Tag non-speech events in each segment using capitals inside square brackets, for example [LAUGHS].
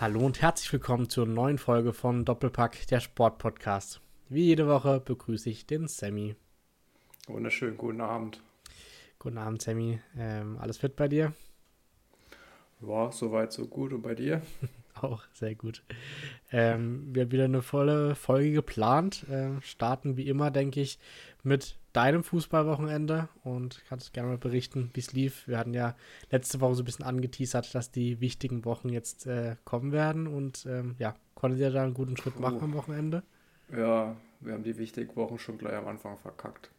Hallo und herzlich willkommen zur neuen Folge von Doppelpack, der Sportpodcast. Wie jede Woche begrüße ich den Sammy. Wunderschönen guten Abend. Guten Abend, Sammy. Ähm, alles fit bei dir? Ja, soweit so gut. Und bei dir? [LAUGHS] Auch sehr gut. Ähm, wir haben wieder eine volle Folge geplant. Ähm, starten wie immer, denke ich, mit deinem Fußballwochenende und kannst gerne mal berichten, wie es lief. Wir hatten ja letzte Woche so ein bisschen angeteasert, dass die wichtigen Wochen jetzt äh, kommen werden und ähm, ja, konntet ihr da einen guten Schritt machen am Wochenende? Ja, wir haben die wichtigen Wochen schon gleich am Anfang verkackt.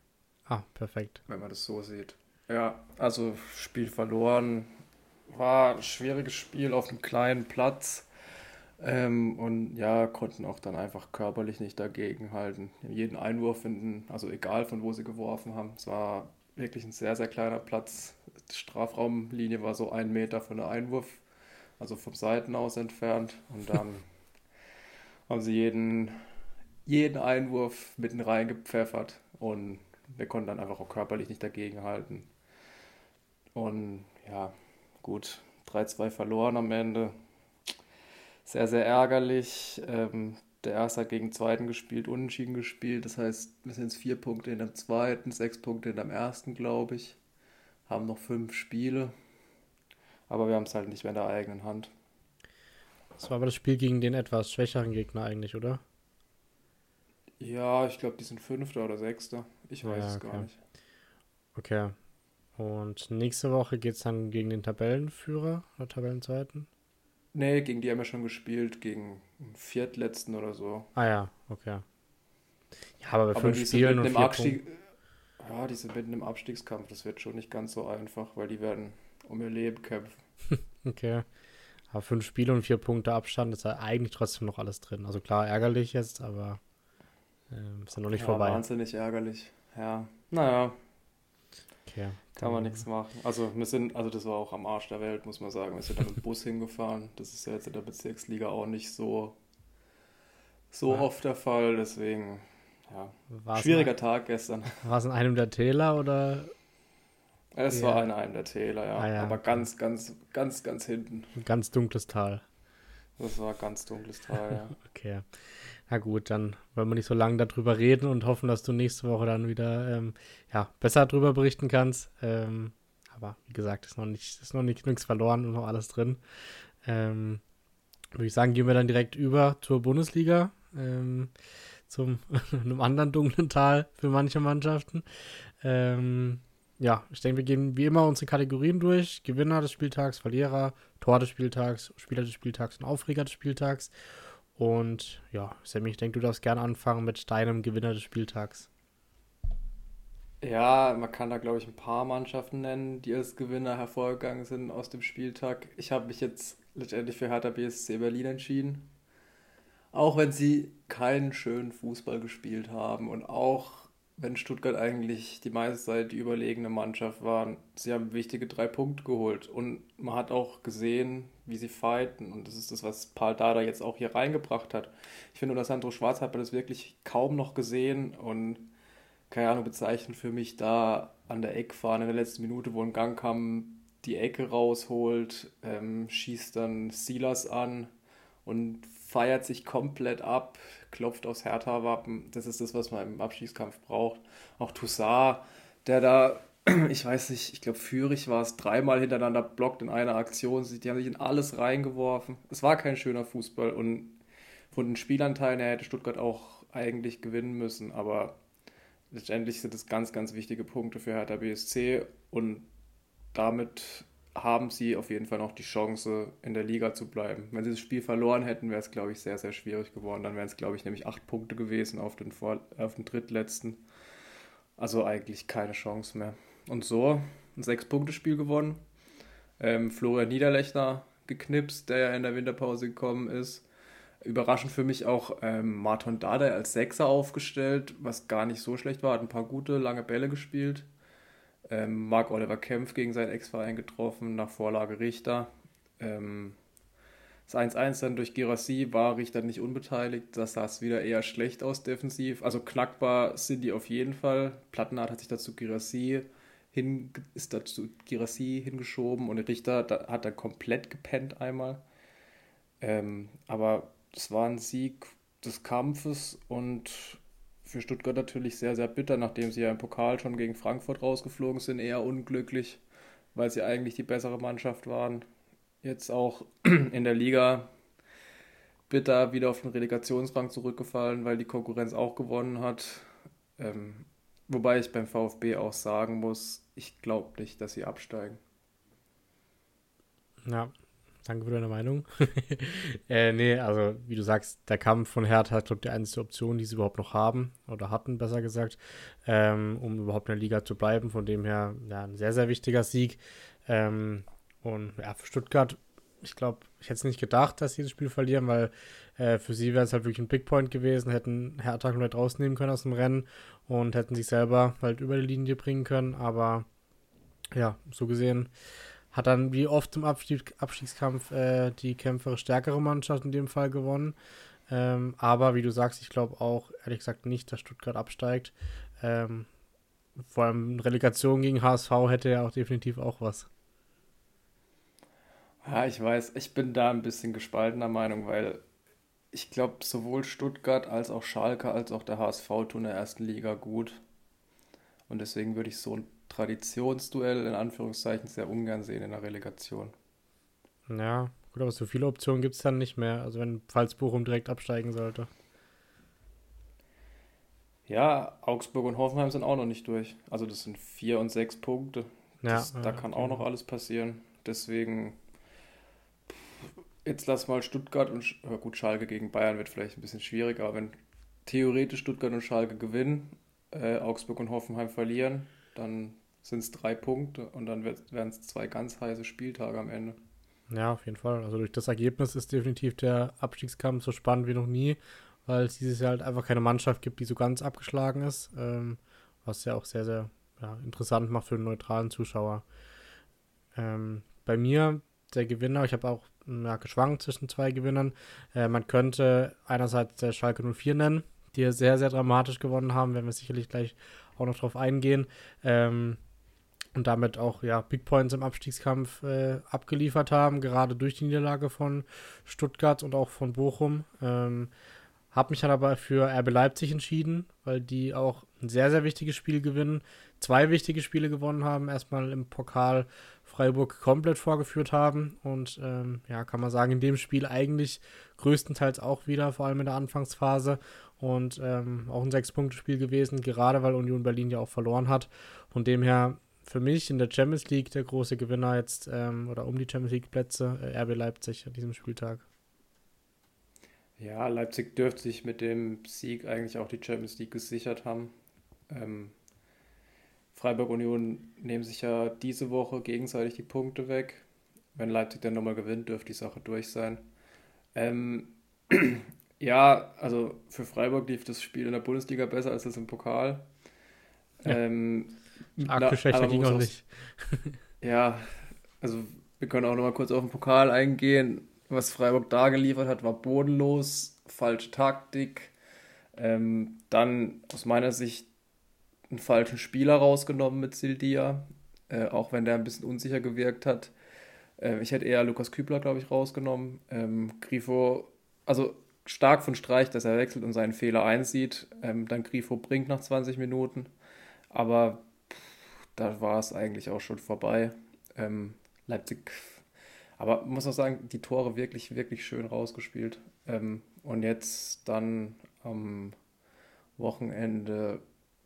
Ah, perfekt. Wenn man das so sieht. Ja, also Spiel verloren, war ein schwieriges Spiel auf einem kleinen Platz. Ähm, und ja, konnten auch dann einfach körperlich nicht dagegenhalten. Jeden Einwurf finden, also egal von wo sie geworfen haben. Es war wirklich ein sehr, sehr kleiner Platz. Die Strafraumlinie war so ein Meter von der Einwurf, also vom Seiten aus entfernt. Und dann [LAUGHS] haben sie jeden, jeden Einwurf mitten reingepfeffert und wir konnten dann einfach auch körperlich nicht dagegenhalten. Und ja, gut, 3-2 verloren am Ende sehr, sehr ärgerlich. Ähm, der erste hat gegen den zweiten gespielt, unentschieden gespielt. Das heißt, wir sind jetzt vier Punkte in dem zweiten, sechs Punkte in dem ersten, glaube ich. Haben noch fünf Spiele. Aber wir haben es halt nicht mehr in der eigenen Hand. Das war aber das Spiel gegen den etwas schwächeren Gegner eigentlich, oder? Ja, ich glaube, die sind Fünfter oder Sechster. Ich weiß ja, es gar nicht. Okay. Und nächste Woche geht es dann gegen den Tabellenführer oder Tabellenzweiten? Nee, gegen die haben wir schon gespielt, gegen den Viertletzten oder so. Ah ja, okay. Ja, aber bei aber fünf Spielen und vier Abstieg, Ja, die sind mitten im Abstiegskampf. Das wird schon nicht ganz so einfach, weil die werden um ihr Leben kämpfen. [LAUGHS] okay. Aber fünf Spiele und vier Punkte Abstand ist ja eigentlich trotzdem noch alles drin. Also klar, ärgerlich jetzt, aber äh, ist ja noch nicht ja, vorbei. Wahnsinnig ärgerlich. Ja, naja, Okay. Kann man nichts machen. Also wir sind, also das war auch am Arsch der Welt, muss man sagen. Wir sind mit dem Bus [LAUGHS] hingefahren. Das ist ja jetzt in der Bezirksliga auch nicht so, so ja. oft der Fall. Deswegen, ja, war's schwieriger ein, Tag gestern. [LAUGHS] War es in einem der Täler oder? Es ja. war in einem der Täler, ja. Ah, ja. Aber ganz, ganz, ganz, ganz hinten. Ein ganz dunkles Tal. Das war ganz dunkles Tal, ja. [LAUGHS] okay. Na gut, dann wollen wir nicht so lange darüber reden und hoffen, dass du nächste Woche dann wieder ähm, ja, besser darüber berichten kannst. Ähm, aber wie gesagt, ist noch nicht, ist noch nicht nichts verloren und noch alles drin. Ähm, würde ich sagen, gehen wir dann direkt über zur Bundesliga, ähm, zum [LAUGHS] einem anderen dunklen Tal für manche Mannschaften. Ähm, ja, ich denke, wir gehen wie immer unsere Kategorien durch. Gewinner des Spieltags, Verlierer, Tor des Spieltags, Spieler des Spieltags und Aufreger des Spieltags. Und ja, Sammy, ich denke, du darfst gerne anfangen mit deinem Gewinner des Spieltags. Ja, man kann da, glaube ich, ein paar Mannschaften nennen, die als Gewinner hervorgegangen sind aus dem Spieltag. Ich habe mich jetzt letztendlich für Hertha BSC Berlin entschieden. Auch wenn sie keinen schönen Fußball gespielt haben und auch wenn Stuttgart eigentlich die meiste Zeit die überlegene Mannschaft war. Sie haben wichtige drei Punkte geholt und man hat auch gesehen, wie sie fighten und das ist das, was Paul Dada jetzt auch hier reingebracht hat. Ich finde, unter Sandro Schwarz hat man das wirklich kaum noch gesehen und keine Ahnung, bezeichnet für mich da an der Eckfahne in der letzten Minute, wo ein Gang kam, die Ecke rausholt, ähm, schießt dann Silas an und feiert sich komplett ab, klopft aufs Hertha-Wappen. Das ist das, was man im Abstiegskampf braucht. Auch Toussaint, der da, [CLEARS THROAT] ich weiß nicht, ich glaube, Führig war es, dreimal hintereinander blockt in einer Aktion. Die haben sich in alles reingeworfen. Es war kein schöner Fußball und von den Spielanteilen her hätte Stuttgart auch eigentlich gewinnen müssen, aber letztendlich sind es ganz, ganz wichtige Punkte für Hertha BSC und damit haben sie auf jeden Fall noch die Chance, in der Liga zu bleiben. Wenn sie das Spiel verloren hätten, wäre es, glaube ich, sehr, sehr schwierig geworden. Dann wären es, glaube ich, nämlich acht Punkte gewesen auf den, Vor auf den drittletzten. Also eigentlich keine Chance mehr. Und so ein Sechs-Punkte-Spiel gewonnen. Ähm, Florian Niederlechner geknipst, der ja in der Winterpause gekommen ist. Überraschend für mich auch ähm, Martin Dada als Sechser aufgestellt, was gar nicht so schlecht war. Hat ein paar gute, lange Bälle gespielt. Ähm, Mark Oliver Kempf gegen seinen Ex-Verein getroffen, nach Vorlage Richter. Ähm, das 1-1 dann durch Girassi war Richter nicht unbeteiligt. Das sah es wieder eher schlecht aus defensiv. Also knackbar sind die auf jeden Fall. Plattenhardt hat sich dazu Girassi hin, ist dazu Girassi hingeschoben und Richter da, hat dann komplett gepennt einmal. Ähm, aber es war ein Sieg des Kampfes und für Stuttgart natürlich sehr, sehr bitter, nachdem sie ja im Pokal schon gegen Frankfurt rausgeflogen sind, eher unglücklich, weil sie eigentlich die bessere Mannschaft waren. Jetzt auch [CLEARS THROAT] in der Liga bitter wieder auf den Relegationsrang zurückgefallen, weil die Konkurrenz auch gewonnen hat. Ähm, wobei ich beim VfB auch sagen muss, ich glaube nicht, dass sie absteigen. Ja, danke für deine Meinung. [LAUGHS] äh, nee, also wie du sagst, der Kampf von Hertha ist, glaube ich, die einzige Option, die sie überhaupt noch haben, oder hatten, besser gesagt, ähm, um überhaupt in der Liga zu bleiben. Von dem her, ja, ein sehr, sehr wichtiger Sieg. Ähm, und ja, für Stuttgart ich glaube, ich hätte es nicht gedacht, dass sie das Spiel verlieren, weil äh, für sie wäre es halt wirklich ein Big Point gewesen, hätten Hertha komplett rausnehmen können aus dem Rennen und hätten sich selber halt über die Linie bringen können. Aber ja, so gesehen hat dann wie oft im Abstieg, Abstiegskampf äh, die kämpferisch stärkere Mannschaft in dem Fall gewonnen. Ähm, aber wie du sagst, ich glaube auch ehrlich gesagt nicht, dass Stuttgart absteigt. Ähm, vor allem Relegation gegen HSV hätte ja auch definitiv auch was. Ja, ich weiß, ich bin da ein bisschen gespaltener Meinung, weil ich glaube, sowohl Stuttgart als auch Schalke als auch der HSV tun in der ersten Liga gut. Und deswegen würde ich so ein Traditionsduell in Anführungszeichen sehr ungern sehen in der Relegation. Ja, gut, aber so viele Optionen gibt es dann nicht mehr. Also wenn falls Bochum direkt absteigen sollte. Ja, Augsburg und Hoffenheim sind auch noch nicht durch. Also das sind vier und sechs Punkte. Das, ja, da kann okay. auch noch alles passieren. Deswegen jetzt lass mal Stuttgart und ja gut, Schalke gegen Bayern wird vielleicht ein bisschen schwieriger, aber wenn theoretisch Stuttgart und Schalke gewinnen, äh, Augsburg und Hoffenheim verlieren, dann sind es drei Punkte und dann werden es zwei ganz heiße Spieltage am Ende. Ja, auf jeden Fall. Also durch das Ergebnis ist definitiv der Abstiegskampf so spannend wie noch nie, weil es dieses Jahr halt einfach keine Mannschaft gibt, die so ganz abgeschlagen ist, ähm, was ja auch sehr, sehr ja, interessant macht für den neutralen Zuschauer. Ähm, bei mir der Gewinner, ich habe auch ja, geschwankt zwischen zwei Gewinnern. Äh, man könnte einerseits der Schalke 04 nennen, die sehr, sehr dramatisch gewonnen haben, werden wir sicherlich gleich auch noch drauf eingehen. Ähm, und damit auch ja, Big Points im Abstiegskampf äh, abgeliefert haben, gerade durch die Niederlage von Stuttgart und auch von Bochum. Ähm, habe mich dann aber für RB Leipzig entschieden, weil die auch ein sehr, sehr wichtiges Spiel gewinnen. Zwei wichtige Spiele gewonnen haben. Erstmal im Pokal Freiburg komplett vorgeführt haben. Und ähm, ja, kann man sagen, in dem Spiel eigentlich größtenteils auch wieder, vor allem in der Anfangsphase. Und ähm, auch ein Sechs-Punkte-Spiel gewesen, gerade weil Union Berlin ja auch verloren hat. Von dem her für mich in der Champions League der große Gewinner jetzt ähm, oder um die Champions League Plätze äh, RB Leipzig an diesem Spieltag. Ja, Leipzig dürfte sich mit dem Sieg eigentlich auch die Champions League gesichert haben. Ähm, Freiburg Union nehmen sich ja diese Woche gegenseitig die Punkte weg. Wenn Leipzig dann nochmal gewinnt, dürfte die Sache durch sein. Ähm, [CLEARS THROAT] ja, also für Freiburg lief das Spiel in der Bundesliga besser als das im Pokal. Ja. Ähm, Arg schlechter ging auch nicht. [LAUGHS] ja, also wir können auch nochmal kurz auf den Pokal eingehen was Freiburg da geliefert hat, war bodenlos, falsche Taktik. Ähm, dann aus meiner Sicht einen falschen Spieler rausgenommen mit Sildia, äh, auch wenn der ein bisschen unsicher gewirkt hat. Äh, ich hätte eher Lukas Kübler, glaube ich, rausgenommen. Ähm, Grifo, also stark von Streich, dass er wechselt und seinen Fehler einsieht. Ähm, dann Grifo bringt nach 20 Minuten. Aber da war es eigentlich auch schon vorbei. Ähm, Leipzig aber muss auch sagen, die Tore wirklich, wirklich schön rausgespielt. Ähm, und jetzt dann am Wochenende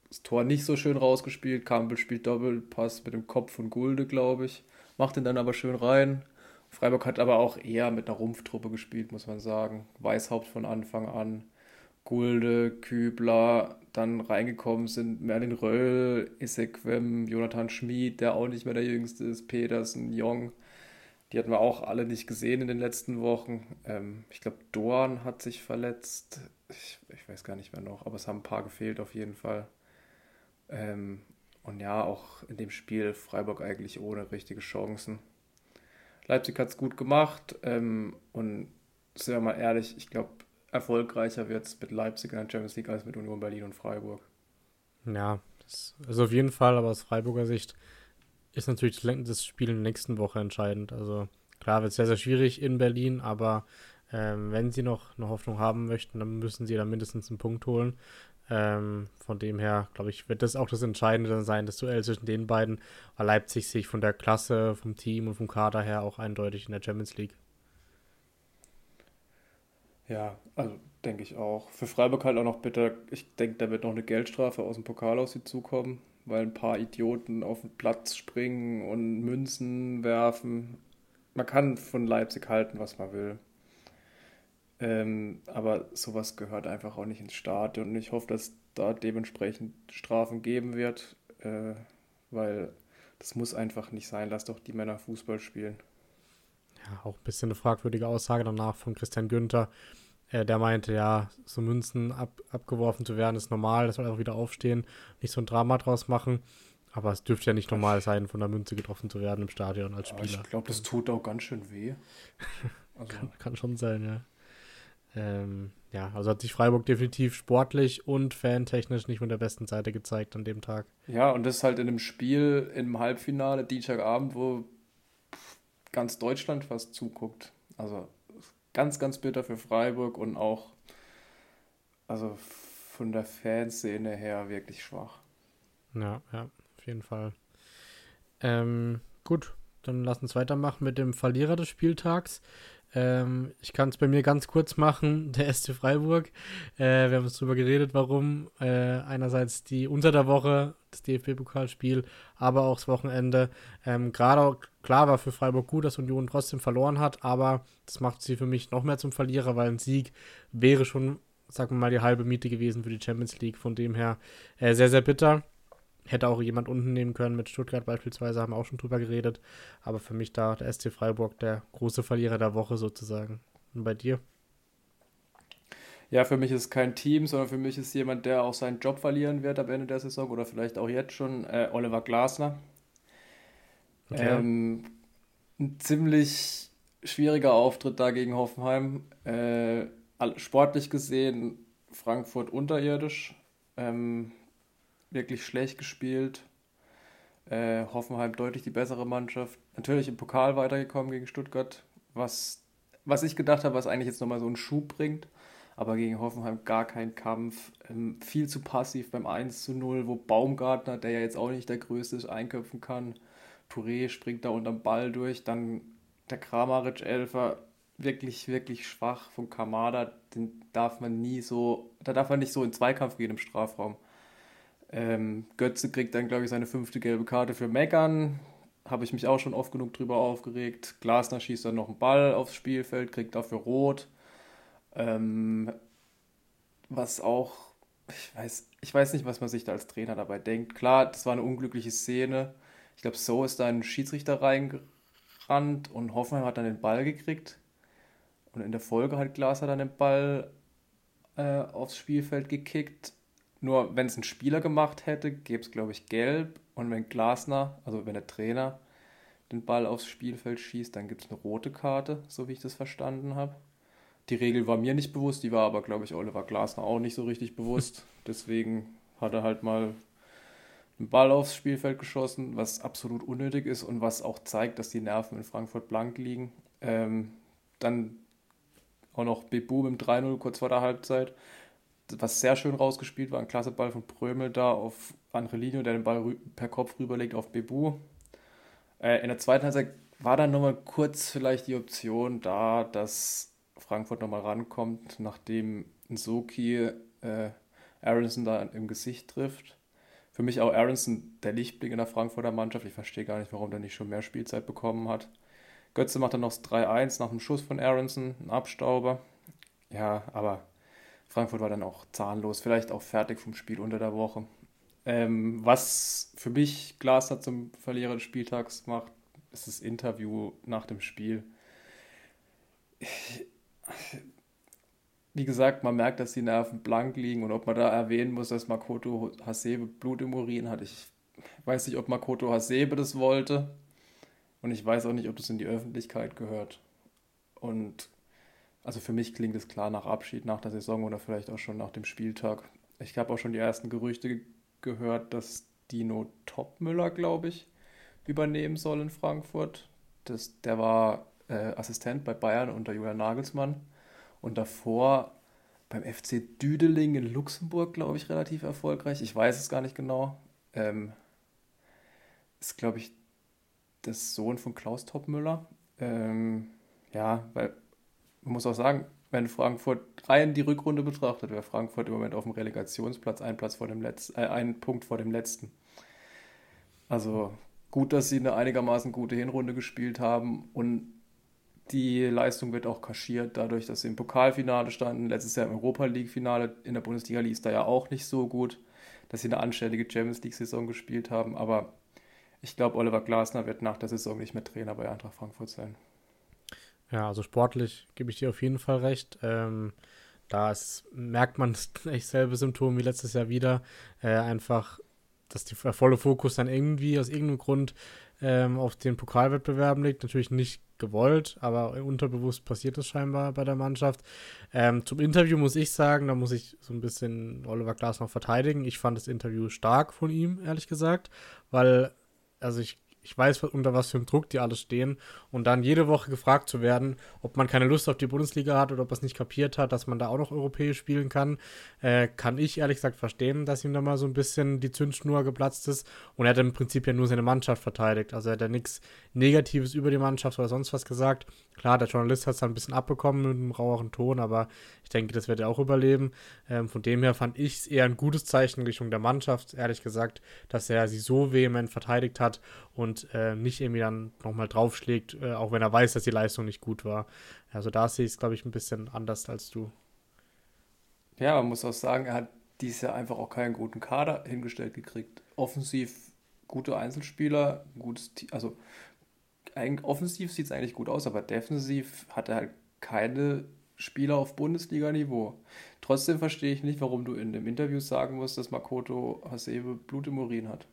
das Tor nicht so schön rausgespielt. Campbell spielt Doppelpass mit dem Kopf von Gulde, glaube ich. Macht ihn dann aber schön rein. Freiburg hat aber auch eher mit einer Rumpftruppe gespielt, muss man sagen. Weißhaupt von Anfang an. Gulde, Kübler, dann reingekommen sind Merlin Röll, Isequem, Jonathan Schmid, der auch nicht mehr der Jüngste ist, Petersen, Jong. Die hatten wir auch alle nicht gesehen in den letzten Wochen. Ähm, ich glaube, Dorn hat sich verletzt. Ich, ich, weiß gar nicht mehr noch, aber es haben ein paar gefehlt auf jeden Fall. Ähm, und ja, auch in dem Spiel Freiburg eigentlich ohne richtige Chancen. Leipzig hat es gut gemacht ähm, und sind wir mal ehrlich, ich glaube, erfolgreicher wird es mit Leipzig in der Champions League als mit Union Berlin und Freiburg. Ja, ist auf jeden Fall, aber aus Freiburger Sicht ist natürlich das Spiel in der nächsten Woche entscheidend. Also klar wird es sehr, sehr schwierig in Berlin, aber Ähm, wenn sie noch eine Hoffnung haben möchten, dann müssen sie da mindestens einen Punkt holen. Ähm, von dem her, glaube ich, wird das auch das Entscheidende sein, das Duell zwischen den beiden, weil Leipzig sich von der Klasse, vom Team und vom Kader her auch eindeutig in der Champions League. Ja, also denke ich auch. Für Freiburg halt auch noch bitter. Ich denke, da wird noch eine Geldstrafe aus dem Pokal auf sie zukommen, weil ein paar Idioten auf den Platz springen und Münzen werfen. Man kann von Leipzig halten, was man will. Ähm, aber sowas gehört einfach auch nicht ins Stadion. Und ich hoffe, dass da dementsprechend Strafen geben wird, äh, weil das muss einfach nicht sein. Lass doch die Männer Fußball spielen. Ja, auch ein bisschen eine fragwürdige Aussage danach von Christian Günther. Äh, der meinte, ja, so Münzen ab, abgeworfen zu werden ist normal, das soll einfach wieder aufstehen, nicht so ein Drama draus machen. Aber es dürfte ja nicht normal sein, von der Münze getroffen zu werden im Stadion als Spieler. ich glaube, das tut auch ganz schön weh. [LAUGHS] Also. kann, kann schon sein, ja. Ähm, ja, also hat sich Freiburg definitiv sportlich und fantechnisch nicht von der besten Seite gezeigt an dem Tag. Ja, und das halt in einem Spiel im Halbfinale, Dienstagabend, wo ganz Deutschland fast zuguckt. Also ganz, ganz bitter für Freiburg und auch also von der Fanszene her wirklich schwach. Ja, ja, auf jeden Fall. Ähm, gut, dann lass uns weitermachen mit dem Verlierer des Spieltags. Ähm, ich kann es bei mir ganz kurz machen, [LAUGHS] der SC Freiburg. Äh, wir haben uns darüber geredet, warum. Äh, einerseits die unter der Woche, das DFB-Pokalspiel, aber auch das Wochenende. Ähm, Gerade klar war für Freiburg gut, dass Union trotzdem verloren hat, aber das macht sie für mich noch mehr zum Verlierer, weil ein Sieg wäre schon, sagen wir mal, die halbe Miete gewesen für die Champions League. Von dem her äh, sehr, sehr bitter. Hätte auch jemand unten nehmen können, mit Stuttgart beispielsweise, haben wir auch schon drüber geredet. Aber für mich da der SC Freiburg der große Verlierer der Woche sozusagen. Und bei dir? Ja, für mich ist kein Team, sondern für mich ist jemand, der auch seinen Job verlieren wird am Ende der Saison oder vielleicht auch jetzt schon, äh, Oliver Glasner. Okay. Ähm, ein ziemlich schwieriger Auftritt da gegen Hoffenheim. Äh, sportlich gesehen Frankfurt unterirdisch. Ähm, wirklich schlecht gespielt. Äh, Hoffenheim deutlich die bessere Mannschaft. Natürlich im Pokal weitergekommen gegen Stuttgart, was, was ich gedacht habe, was eigentlich jetzt nochmal so einen Schub bringt. Aber gegen Hoffenheim gar kein Kampf. Ähm, viel zu passiv beim 1 zu 0, wo Baumgartner, der ja jetzt auch nicht der Größte ist, einköpfen kann. Touré springt da unterm Ball durch. Dann der Kramaric-Elfer, wirklich, wirklich schwach von Kamada. Den darf man nie so, da darf man nicht so in Zweikampf gehen im Strafraum. Ähm, Götze kriegt dann, glaube ich, seine fünfte gelbe Karte für Meckern. Habe ich mich auch schon oft genug drüber aufgeregt. Glasner schießt dann noch einen Ball aufs Spielfeld, kriegt dafür rot. Ähm, was auch, ich weiß, ich weiß nicht, was man sich da als Trainer dabei denkt. Klar, das war eine unglückliche Szene. Ich glaube, so ist da ein Schiedsrichter reingerannt und Hoffenheim hat dann den Ball gekriegt. Und in der Folge hat Glasner dann den Ball äh, aufs Spielfeld gekickt nur wenn es ein Spieler gemacht hätte, gäbe es, glaube ich, gelb. Und wenn Glasner, also wenn der Trainer den Ball aufs Spielfeld schießt, dann gibt es eine rote Karte, so wie ich das verstanden habe. Die Regel war mir nicht bewusst, die war aber, glaube ich, Oliver Glasner auch nicht so richtig bewusst. [LAUGHS] Deswegen hat er halt mal einen Ball aufs Spielfeld geschossen, was absolut unnötig ist und was auch zeigt, dass die Nerven in Frankfurt blank liegen. Ähm, dann auch noch Bebu mit dem 3-0 kurz vor der Halbzeit was sehr schön rausgespielt war, ein klasse Ball von Prömel da auf Angelino, der den Ball per Kopf rüberlegt auf Bebu. Äh, in der zweiten Halbzeit war dann nochmal kurz vielleicht die Option da, dass Frankfurt nochmal rankommt, nachdem Nsoki äh, Aronson da im Gesicht trifft. Für mich auch Aronson der Lichtblick in der Frankfurter Mannschaft. Ich verstehe gar nicht, warum der nicht schon mehr Spielzeit bekommen hat. Götze macht dann noch das 3-1 nach dem Schuss von Aronson, ein Abstauber. Ja, aber Frankfurt war dann auch zahnlos, vielleicht auch fertig vom Spiel unter der Woche. Ähm, was für mich Glasner zum Verlierer des Spieltags macht, ist das Interview nach dem Spiel. Wie gesagt, man merkt, dass die Nerven blank liegen und ob man da erwähnen muss, dass Makoto Hasebe Blut im Urin hat. Ich weiß nicht, ob Makoto Hasebe das wollte und ich weiß auch nicht, ob das in die Öffentlichkeit gehört. Und also für mich klingt es klar nach Abschied nach der Saison oder vielleicht auch schon nach dem Spieltag. Ich habe auch schon die ersten Gerüchte gehört, dass Dino Topmüller, glaube ich, übernehmen soll in Frankfurt. Das, der war äh, Assistent bei Bayern unter Julian Nagelsmann. und davor beim FC Düdeling in Luxemburg, glaube ich, relativ erfolgreich. Ich weiß es gar nicht genau. Ähm, ist, glaube ich, der Sohn von Klaus Toppmüller. Ähm, ja, weil man muss auch sagen, wenn Frankfurt rein die Rückrunde betrachtet, wäre Frankfurt im Moment auf dem Relegationsplatz ein Platz vor dem letzten, äh, ein Punkt vor dem letzten. Also gut, dass sie eine einigermaßen gute Hinrunde gespielt haben und die Leistung wird auch kaschiert, dadurch, dass sie im Pokalfinale standen. Letztes Jahr im Europa League-Finale in der Bundesliga lief da ja auch nicht so gut, dass sie eine anständige Champions League-Saison gespielt haben. Aber ich glaube, Oliver Glasner wird nach der Saison nicht mehr Trainer bei Eintracht Frankfurt sein. Ja, also sportlich gebe ich dir auf jeden Fall recht. Ähm, da merkt man [LAUGHS] echt selbe Symptome wie letztes Jahr wieder. Äh, einfach, dass der volle Fokus dann irgendwie aus irgendeinem Grund ähm, auf den Pokalwettbewerben liegt. Natürlich nicht gewollt, aber unterbewusst passiert das scheinbar bei der Mannschaft. Ähm, zum Interview muss ich sagen, da muss ich so ein bisschen Oliver Glas noch verteidigen. Ich fand das Interview stark von ihm, ehrlich gesagt, weil, also ich ich weiß, unter was für einem Druck die alles stehen. Und dann jede Woche gefragt zu werden, ob man keine Lust auf die Bundesliga hat oder ob er es nicht kapiert hat, dass man da auch noch europäisch spielen kann, äh, kann ich ehrlich gesagt verstehen, dass ihm da mal so ein bisschen die Zündschnur geplatzt ist. Und er hat im Prinzip ja nur seine Mannschaft verteidigt. Also er hat ja nichts Negatives über die Mannschaft oder sonst was gesagt. Klar, der Journalist hat es dann ein bisschen abbekommen mit einem raueren Ton, aber ich denke, das wird er auch überleben. Ähm, von dem her fand ich es eher ein gutes Zeichen Richtung der Mannschaft, ehrlich gesagt, dass er sie so vehement verteidigt hat und äh, nicht irgendwie dann nochmal draufschlägt, äh, auch wenn er weiß, dass die Leistung nicht gut war. Also da sehe ich es, glaube ich, ein bisschen anders als du. Ja, man muss auch sagen, er hat dieses Jahr einfach auch keinen guten Kader hingestellt gekriegt. Offensiv gute Einzelspieler, gutes, also offensiv sieht es eigentlich gut aus, aber defensiv hat er halt keine Spieler auf Bundesliga-Niveau. Trotzdem verstehe ich nicht, warum du in dem Interview sagen musst, dass Makoto Hasebe Blut im Urin hat.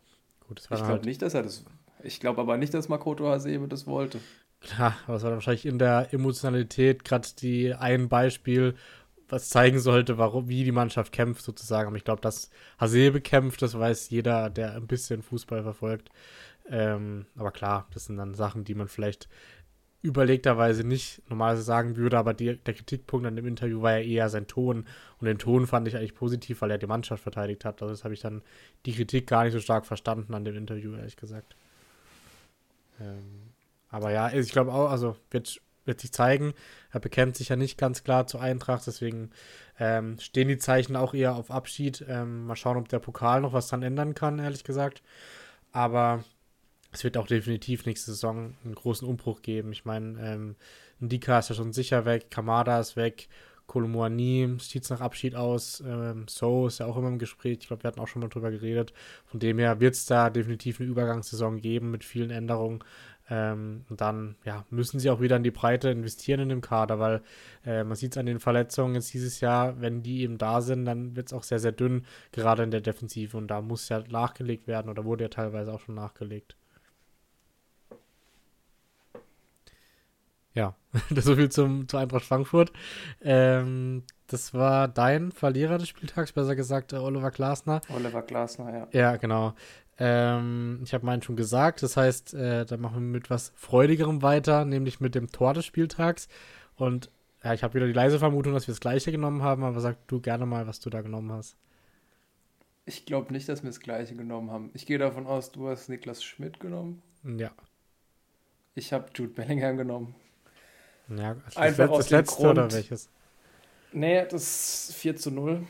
Gut, ich glaube halt nicht, dass er das. Ich glaube aber nicht, dass Makoto Hasebe das wollte. Klar, aber es war wahrscheinlich in der Emotionalität gerade die ein Beispiel, was zeigen sollte, warum, wie die Mannschaft kämpft sozusagen. Aber ich glaube, dass Hasebe kämpft, das weiß jeder, der ein bisschen Fußball verfolgt. Ähm, aber klar, das sind dann Sachen, die man vielleicht überlegterweise nicht normalerweise sagen würde, aber die, der Kritikpunkt an dem Interview war ja eher sein Ton. Und den Ton fand ich eigentlich positiv, weil er die Mannschaft verteidigt hat. Also das habe ich dann die Kritik gar nicht so stark verstanden an dem Interview, ehrlich gesagt. Ähm, aber ja, ich glaube auch, also wird, wird sich zeigen. Er bekennt sich ja nicht ganz klar zur Eintracht, deswegen ähm, stehen die Zeichen auch eher auf Abschied. Ähm, mal schauen, ob der Pokal noch was dran ändern kann, ehrlich gesagt. Aber es wird auch definitiv nächste Saison einen großen Umbruch geben. Ich meine, ähm, Ndika ist ja schon sicher weg, Kamada ist weg, Kolumuani sieht es nach Abschied aus, ähm, So ist ja auch immer im Gespräch. Ich glaube, wir hatten auch schon mal drüber geredet. Von dem her wird es da definitiv eine Übergangssaison geben mit vielen Änderungen. Ähm, und dann ja, müssen sie auch wieder in die Breite investieren in dem Kader, weil äh, man sieht es an den Verletzungen jetzt dieses Jahr, wenn die eben da sind, dann wird es auch sehr, sehr dünn, gerade in der Defensive. Und da muss ja nachgelegt werden oder wurde ja teilweise auch schon nachgelegt. Ja, [LAUGHS] das so viel zum, zu Eintracht Frankfurt. Ähm, das war dein Verlierer des Spieltags, besser gesagt äh, Oliver Glasner. Oliver Glasner, ja. Ja, genau. Ähm, ich habe meinen schon gesagt, das heißt, äh, da machen wir mit was Freudigerem weiter, nämlich mit dem Tor des Spieltags. Und ja, ich habe wieder die leise Vermutung, dass wir das gleiche genommen haben, aber sag du gerne mal, was du da genommen hast. Ich glaube nicht, dass wir das gleiche genommen haben. Ich gehe davon aus, du hast Niklas Schmidt genommen. Ja. Ich habe Jude Bellingham genommen. Ja, das Einfach das, das letzte Grund, oder welches? Nee, das 4 zu 0.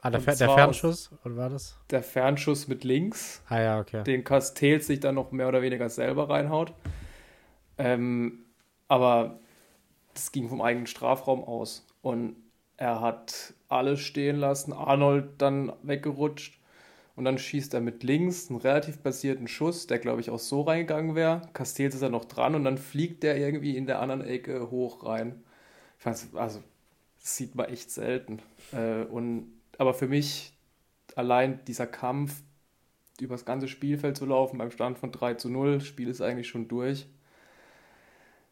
Ah, der, der Fernschuss, oder war das? Der Fernschuss mit links. Ah ja, okay. Den Castells sich dann noch mehr oder weniger selber reinhaut. Ähm, aber das ging vom eigenen Strafraum aus. Und er hat alles stehen lassen. Arnold dann weggerutscht. Und dann schießt er mit links einen relativ basierten Schuss, der glaube ich auch so reingegangen wäre. Castells ist er noch dran und dann fliegt der irgendwie in der anderen Ecke hoch rein. Ich fand's, also, das sieht man echt selten. Äh, und, aber für mich allein dieser Kampf, übers ganze Spielfeld zu laufen beim Stand von 3 zu 0, das Spiel ist eigentlich schon durch.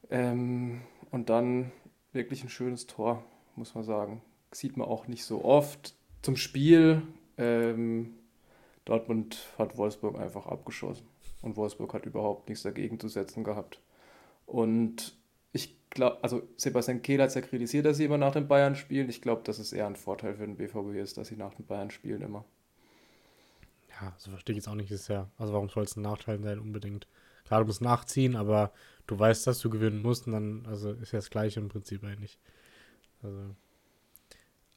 Ähm, und dann wirklich ein schönes Tor, muss man sagen. Sieht man auch nicht so oft. Zum Spiel. Ähm, Dortmund hat Wolfsburg einfach abgeschossen. Und Wolfsburg hat überhaupt nichts dagegen zu setzen gehabt. Und Ich glaube, also Sebastian Kehl hat es ja kritisiert, dass sie immer nach den Bayern spielen. Ich glaube, dass es eher ein Vorteil für den BVB ist, dass sie nach den Bayern spielen immer. Ja, so verstehe ich jetzt auch nicht. Ja, also warum soll es ein Nachteil sein unbedingt? Klar, du musst nachziehen, aber du weißt, dass du gewinnen musst und dann, also ist ja das Gleiche im Prinzip eigentlich. Also.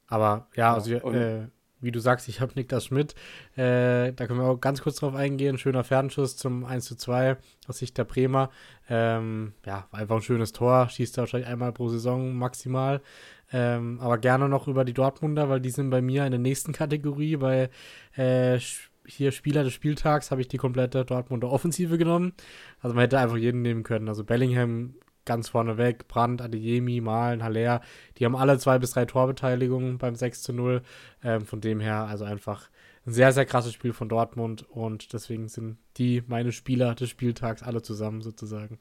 Aber ja, ja also äh, wie du sagst, ich habe Niklas Schmidt. Äh, da können wir auch ganz kurz drauf eingehen. Schöner Fernschuss zum 1 zu 2 aus Sicht der Bremer. Ähm, ja, einfach ein schönes Tor. Schießt er wahrscheinlich einmal pro Saison maximal. Ähm, aber gerne noch über die Dortmunder, weil die sind bei mir in der nächsten Kategorie. Bei äh, hier Spieler des Spieltags habe ich die komplette Dortmunder Offensive genommen. Also man hätte einfach jeden nehmen können. Also Bellingham ganz vorne weg. Brandt, Adeyemi, Malen, Haller, die haben alle zwei bis drei Torbeteiligungen beim 6 zu 0. Ähm, von dem her also einfach ein sehr, sehr krasses Spiel von Dortmund und deswegen sind die meine Spieler des Spieltags alle zusammen sozusagen.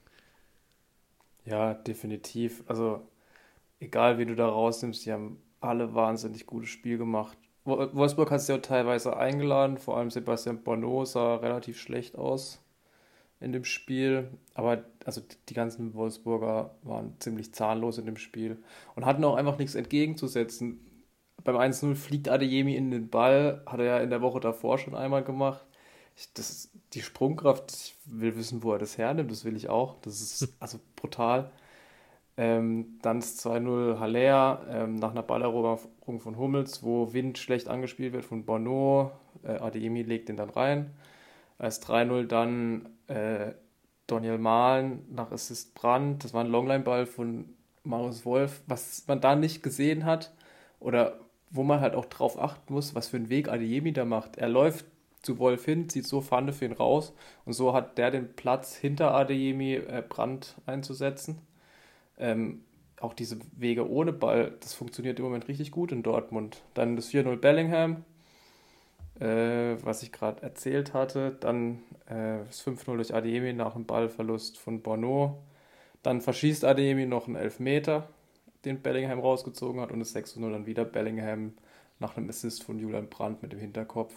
Ja, definitiv. Also egal wie du da rausnimmst, die haben alle wahnsinnig gutes Spiel gemacht. Wolfsburg hat es ja teilweise eingeladen, vor allem Sebastian Bonneau sah relativ schlecht aus in dem Spiel. Aber also die ganzen Wolfsburger waren ziemlich zahnlos in dem Spiel und hatten auch einfach nichts entgegenzusetzen. Beim 1-0 fliegt Adeyemi in den Ball, hat er ja in der Woche davor schon einmal gemacht. Ich, das, die Sprungkraft, ich will wissen, wo er das hernimmt, das will ich auch. Das ist [LAUGHS] also brutal. Ähm, dann das 2-0 Haller ähm, nach einer Balleroberung von Hummels, wo Wind schlecht angespielt wird von Bono. Äh, Adeyemi legt den dann rein. Als 3-0 dann äh, Daniel Mahlen nach Assist Brand. Das war ein Longline-Ball von Marius Wolf. Was man da nicht gesehen hat oder wo man halt auch drauf achten muss, was für einen Weg Adeyemi da macht. Er läuft zu Wolf hin, zieht so Pfanne für ihn raus und so hat der den Platz hinter Adeyemi äh, Brand einzusetzen. Ähm, auch diese Wege ohne Ball, das funktioniert im Moment richtig gut in Dortmund. Dann das 4-0 Bellingham, äh, was ich gerade erzählt hatte. Dann äh, das 5-0 durch Adeyemi nach dem Ballverlust von Bono. Dann verschießt Adeyemi noch einen Elfmeter, den Bellingham rausgezogen hat. Und das 6-0 dann wieder Bellingham nach einem Assist von Julian Brandt mit dem Hinterkopf.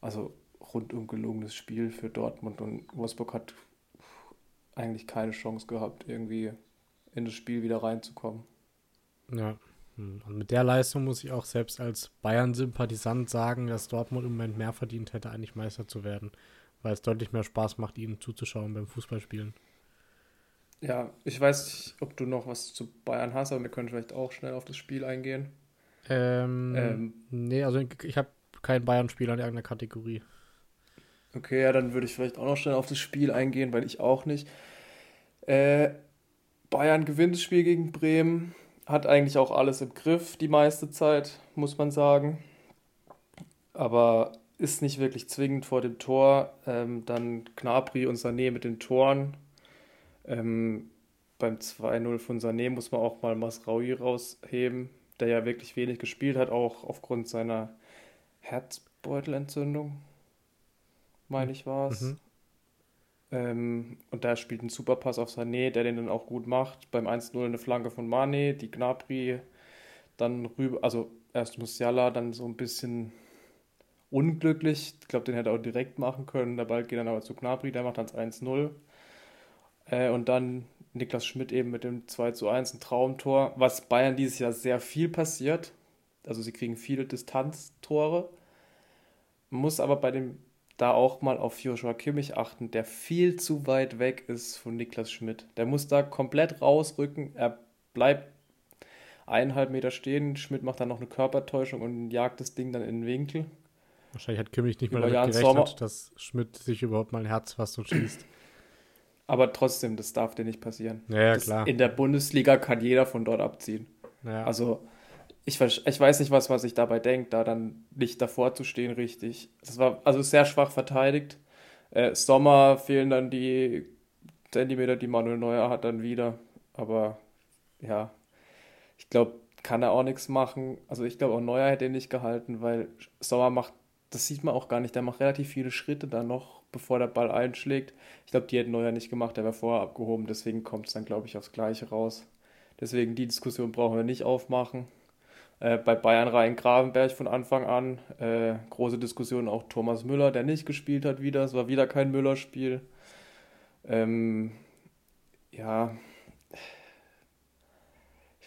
Also rundum gelungenes Spiel für Dortmund. Und Wolfsburg hat eigentlich keine Chance gehabt, irgendwie in das Spiel wieder reinzukommen. Ja, und mit der Leistung muss ich auch selbst als Bayern-Sympathisant sagen, dass Dortmund im Moment mehr verdient hätte, eigentlich Meister zu werden, weil es deutlich mehr Spaß macht, ihnen zuzuschauen beim Fußballspielen. Ja, ich weiß nicht, ob du noch was zu Bayern hast, aber wir können vielleicht auch schnell auf das Spiel eingehen. Ähm, ähm nee, also ich, habe keinen Bayern-Spieler in irgendeiner Kategorie. Okay, ja, dann würde ich vielleicht auch noch schnell auf das Spiel eingehen, weil ich auch nicht. Äh, Bayern gewinnt das Spiel gegen Bremen hat eigentlich auch alles im Griff die meiste Zeit, muss man sagen. Aber ist nicht wirklich zwingend vor dem Tor. Ähm, dann Gnabry und Sané mit den Toren. Ähm, beim 2-0 von Sané muss man auch mal Masraoui rausheben, der ja wirklich wenig gespielt hat, auch aufgrund seiner Herzbeutelentzündung, meine ich war es. Mhm. Ähm, und da spielt ein Superpass auf Sané, der den dann auch gut macht. Beim 1-0 eine Flanke von Mane, die Gnabry dann rüber, also erst Musiala dann so ein bisschen unglücklich. Ich glaube, den hätte er auch direkt machen können. Der Ball geht dann aber zu Gnabry, der macht dann 1-0. Äh, und dann Niklas Schmidt eben mit dem 2 1, ein Traumtor, was Bayern dieses Jahr sehr viel passiert. Also sie kriegen viele Distanztore. Muss aber bei dem da auch mal auf Joshua Kimmich achten, der viel zu weit weg ist von Niklas Schmidt. Der muss da komplett rausrücken. Er bleibt eineinhalb Meter stehen. Schmidt macht dann noch eine Körpertäuschung und jagt das Ding dann in den Winkel. Wahrscheinlich hat Kimmich nicht mal damit gerechnet, Sommer. dass Schmidt sich überhaupt mal ein Herz fasst und schießt. Aber trotzdem, das darf dir nicht passieren. Ja, ja klar. In der Bundesliga kann jeder von dort abziehen. Ja. Also ich, ich weiß nicht, was man sich dabei denkt, da dann nicht davor zu stehen, richtig. Das war also sehr schwach verteidigt. Äh, Sommer fehlen dann die Zentimeter, die Manuel Neuer hat, dann wieder. Aber ja, ich glaube, kann er auch nichts machen. Also ich glaube auch Neuer hätte ihn nicht gehalten, weil Sommer macht, das sieht man auch gar nicht, der macht relativ viele Schritte dann noch, bevor der Ball einschlägt. Ich glaube, die hätten Neuer nicht gemacht, der wäre vorher abgehoben, deswegen kommt es dann, glaube ich, aufs Gleiche raus. Deswegen die Diskussion brauchen wir nicht aufmachen. Äh, bei Bayern Rhein Gravenberg von Anfang an. Äh, große Diskussion auch Thomas Müller, der nicht gespielt hat wieder. Es war wieder kein Müller-Spiel. Ähm, ja,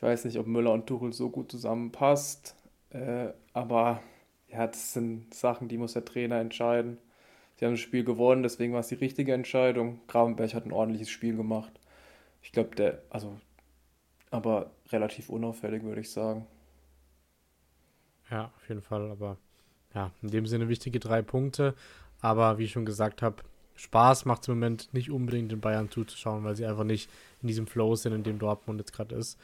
Ich weiß nicht, ob Müller und Tuchel so gut zusammenpasst, äh, aber ja, das sind Sachen, die muss der Trainer entscheiden. Sie haben das Spiel gewonnen, deswegen war es die richtige Entscheidung. Gravenberg hat ein ordentliches Spiel gemacht. Ich glaube, der, also, aber relativ unauffällig, würde ich sagen. Ja, auf jeden Fall, aber ja, in dem Sinne wichtige drei Punkte. Aber wie ich schon gesagt habe, Spaß macht es im Moment nicht unbedingt den Bayern zuzuschauen, weil sie einfach nicht in diesem Flow sind, in dem Dortmund jetzt gerade ist.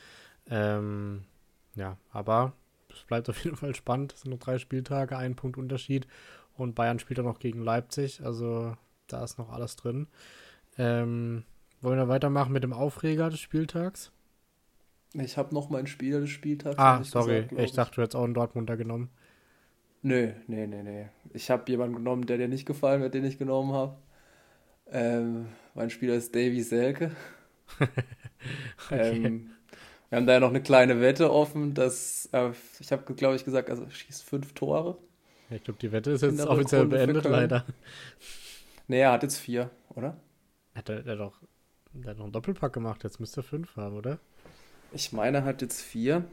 Ähm, ja, aber es bleibt auf jeden Fall spannend. Es sind noch drei Spieltage, ein Punkt Unterschied. Und Bayern spielt auch noch gegen Leipzig. Also da ist noch alles drin. Ähm, wollen wir weitermachen mit dem Aufreger des Spieltags? Ich habe noch meinen Spieler des Spieltags. Ah, sorry. Gesagt, ich dachte, du hättest auch einen Dortmunder genommen. Nö, nee, nee, nee. Ich habe jemanden genommen, der dir nicht gefallen hat, den ich genommen habe. Ähm, mein Spieler ist Davy Selke. [LAUGHS] okay. ähm, wir haben da ja noch eine kleine Wette offen, dass äh, ich habe, glaube ich, gesagt, also schießt fünf Tore. Ich glaube, die Wette ist jetzt offiziell beendet, leider. Nee, er hat jetzt vier, oder? Hat er, der doch der hat noch einen Doppelpack gemacht, jetzt müsste er fünf haben, oder? Ich meine, er hat jetzt vier.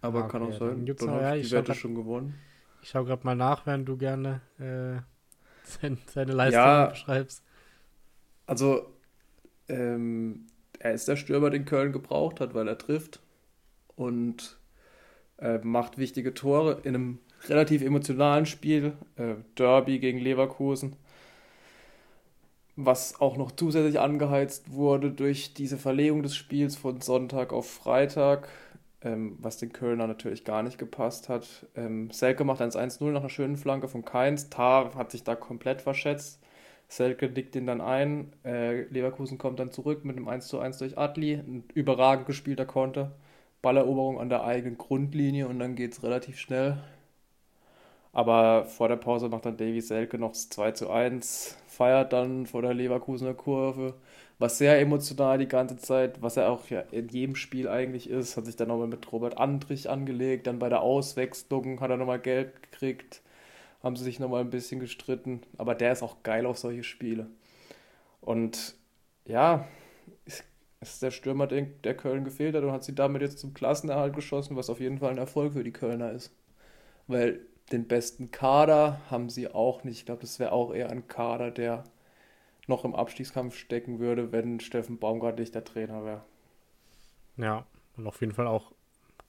Aber ah, okay, kann auch sein, dann, dann habe ich die grad, schon gewonnen. Ich schaue gerade mal nach, während du gerne äh, [LAUGHS] seine, seine Leistung ja, beschreibst. Also, ähm, er ist der Stürmer, den Köln gebraucht hat, weil er trifft und äh, macht wichtige Tore in einem relativ emotionalen Spiel, äh, Derby gegen Leverkusen, was auch noch zusätzlich angeheizt wurde durch diese Verlegung des Spiels von Sonntag auf Freitag, ähm, was den Kölner natürlich gar nicht gepasst hat. Ähm, Selke macht 1-1-0 nach einer schönen Flanke von Keins, Tar hat sich da komplett verschätzt Selke nickt den dann ein. Äh, Leverkusen kommt dann zurück mit einem 1 zu 1 durch Adli. Ein überragend gespielter Konter. Balleroberung an der eigenen Grundlinie und dann geht es relativ schnell. Aber vor der Pause macht dann Davy Selke noch das 2 zu 1, feiert dann vor der Leverkusener Kurve. War sehr emotional die ganze Zeit, was er auch ja in jedem Spiel eigentlich ist. Hat sich dann nochmal mit Robert Andrich angelegt. Dann bei der Auswechslung hat er nochmal Geld gekriegt haben sie sich nochmal ein bisschen gestritten. Aber der ist auch geil auf solche Spiele. Und ja, ist der Stürmer, der Köln gefehlt hat und hat sie damit jetzt zum Klassenerhalt geschossen, was auf jeden Fall ein Erfolg für die Kölner ist. Weil den besten Kader haben sie auch nicht. Ich glaube, das wäre auch eher ein Kader, der noch im Abstiegskampf stecken würde, wenn Steffen Baumgart nicht der Trainer wäre. Ja, und auf jeden Fall auch,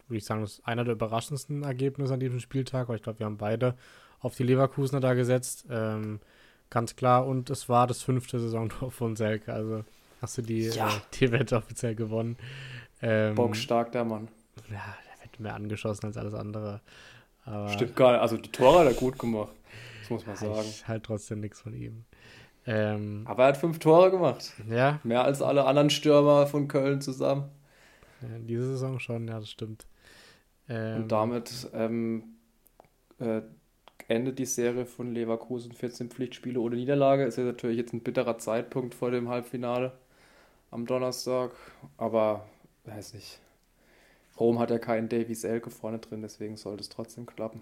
würde ich sagen, das ist einer der überraschendsten Ergebnisse an diesem Spieltag, weil ich glaube, wir haben beide auf die Leverkusener da gesetzt. Ähm, ganz klar. Und es war das fünfte Saisontor von Selke. Also hast du die, ja. äh, die Wette offiziell gewonnen. Ähm, Bockstark, der Mann. Ja, der wird mehr angeschossen als alles andere. Aber, Stimmt gar nicht. Also die Tore hat er gut gemacht. Das muss man sagen. Ich halt trotzdem nichts von ihm. Ähm, Aber er hat fünf Tore gemacht. Ja. Mehr als alle anderen Stürmer von Köln zusammen. Ja, diese Saison schon, ja, das stimmt. Ähm, Und damit ähm, äh, endet die Serie von Leverkusen 14 Pflichtspiele ohne Niederlage. Ist ja natürlich jetzt ein bitterer Zeitpunkt vor dem Halbfinale am Donnerstag, aber weiß nicht. Rom hat ja keinen Davies Elke vorne drin, deswegen sollte es trotzdem klappen.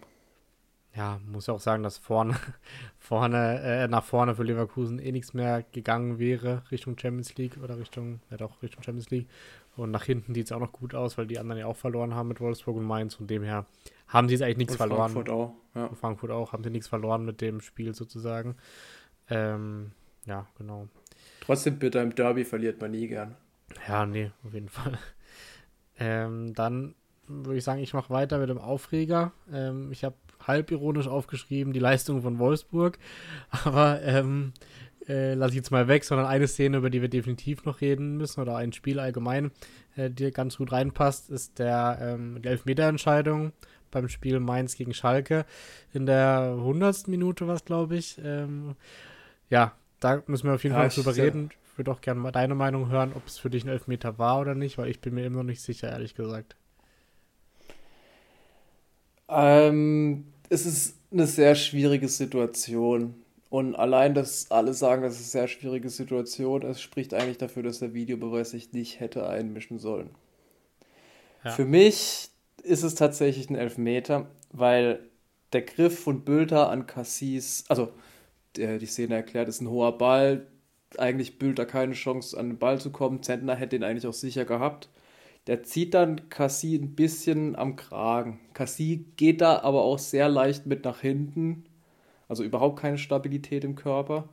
Ja, muss ja auch sagen, dass vorne, [LAUGHS] vorne äh, nach vorne für Leverkusen eh nichts mehr gegangen wäre Richtung Champions League oder Richtung, ja doch, Richtung Champions League. Und nach hinten sieht es auch noch gut aus, weil die anderen ja auch verloren haben mit Wolfsburg und Mainz. Von dem her haben sie jetzt eigentlich nichts und verloren. Frankfurt auch. Ja. Und Frankfurt auch, haben sie nichts verloren mit dem Spiel sozusagen. Ähm, ja, genau. Trotzdem bitter, im Derby verliert man nie gern. Ja, nee, auf jeden Fall. Ähm, dann würde ich sagen, ich mache weiter mit dem Aufreger. Ähm, ich habe halb ironisch aufgeschrieben, die Leistung von Wolfsburg. [LAUGHS] Aber ähm, äh, lasse ich jetzt mal weg, sondern eine Szene, über die wir definitiv noch reden müssen, oder ein Spiel allgemein, äh, die ganz gut reinpasst, ist der ähm, die Elfmeterentscheidung beim Spiel Mainz gegen Schalke. In der 100. Minute was, glaube ich. Ähm, ja, da müssen wir auf jeden ja, Fall drüber reden. Ich würde auch gerne mal deine Meinung hören, ob es für dich ein Elfmeter war oder nicht, weil ich bin mir immer noch nicht sicher, ehrlich gesagt. Ähm, es ist eine sehr schwierige Situation. Und allein, dass alle sagen, dass es eine sehr schwierige Situation ist, spricht eigentlich dafür, dass der Videobeweis sich nicht hätte einmischen sollen. Ja. Für mich ist es tatsächlich ein Elfmeter, weil der Griff von Bülter an Cassis, also der, die Szene erklärt, ist ein hoher Ball. Eigentlich Bülter keine Chance, an den Ball zu kommen. Zentner hätte ihn eigentlich auch sicher gehabt. der zieht dann Cassie ein bisschen am Kragen. Cassie geht da aber auch sehr leicht mit nach hinten. Also überhaupt keine Stabilität im Körper.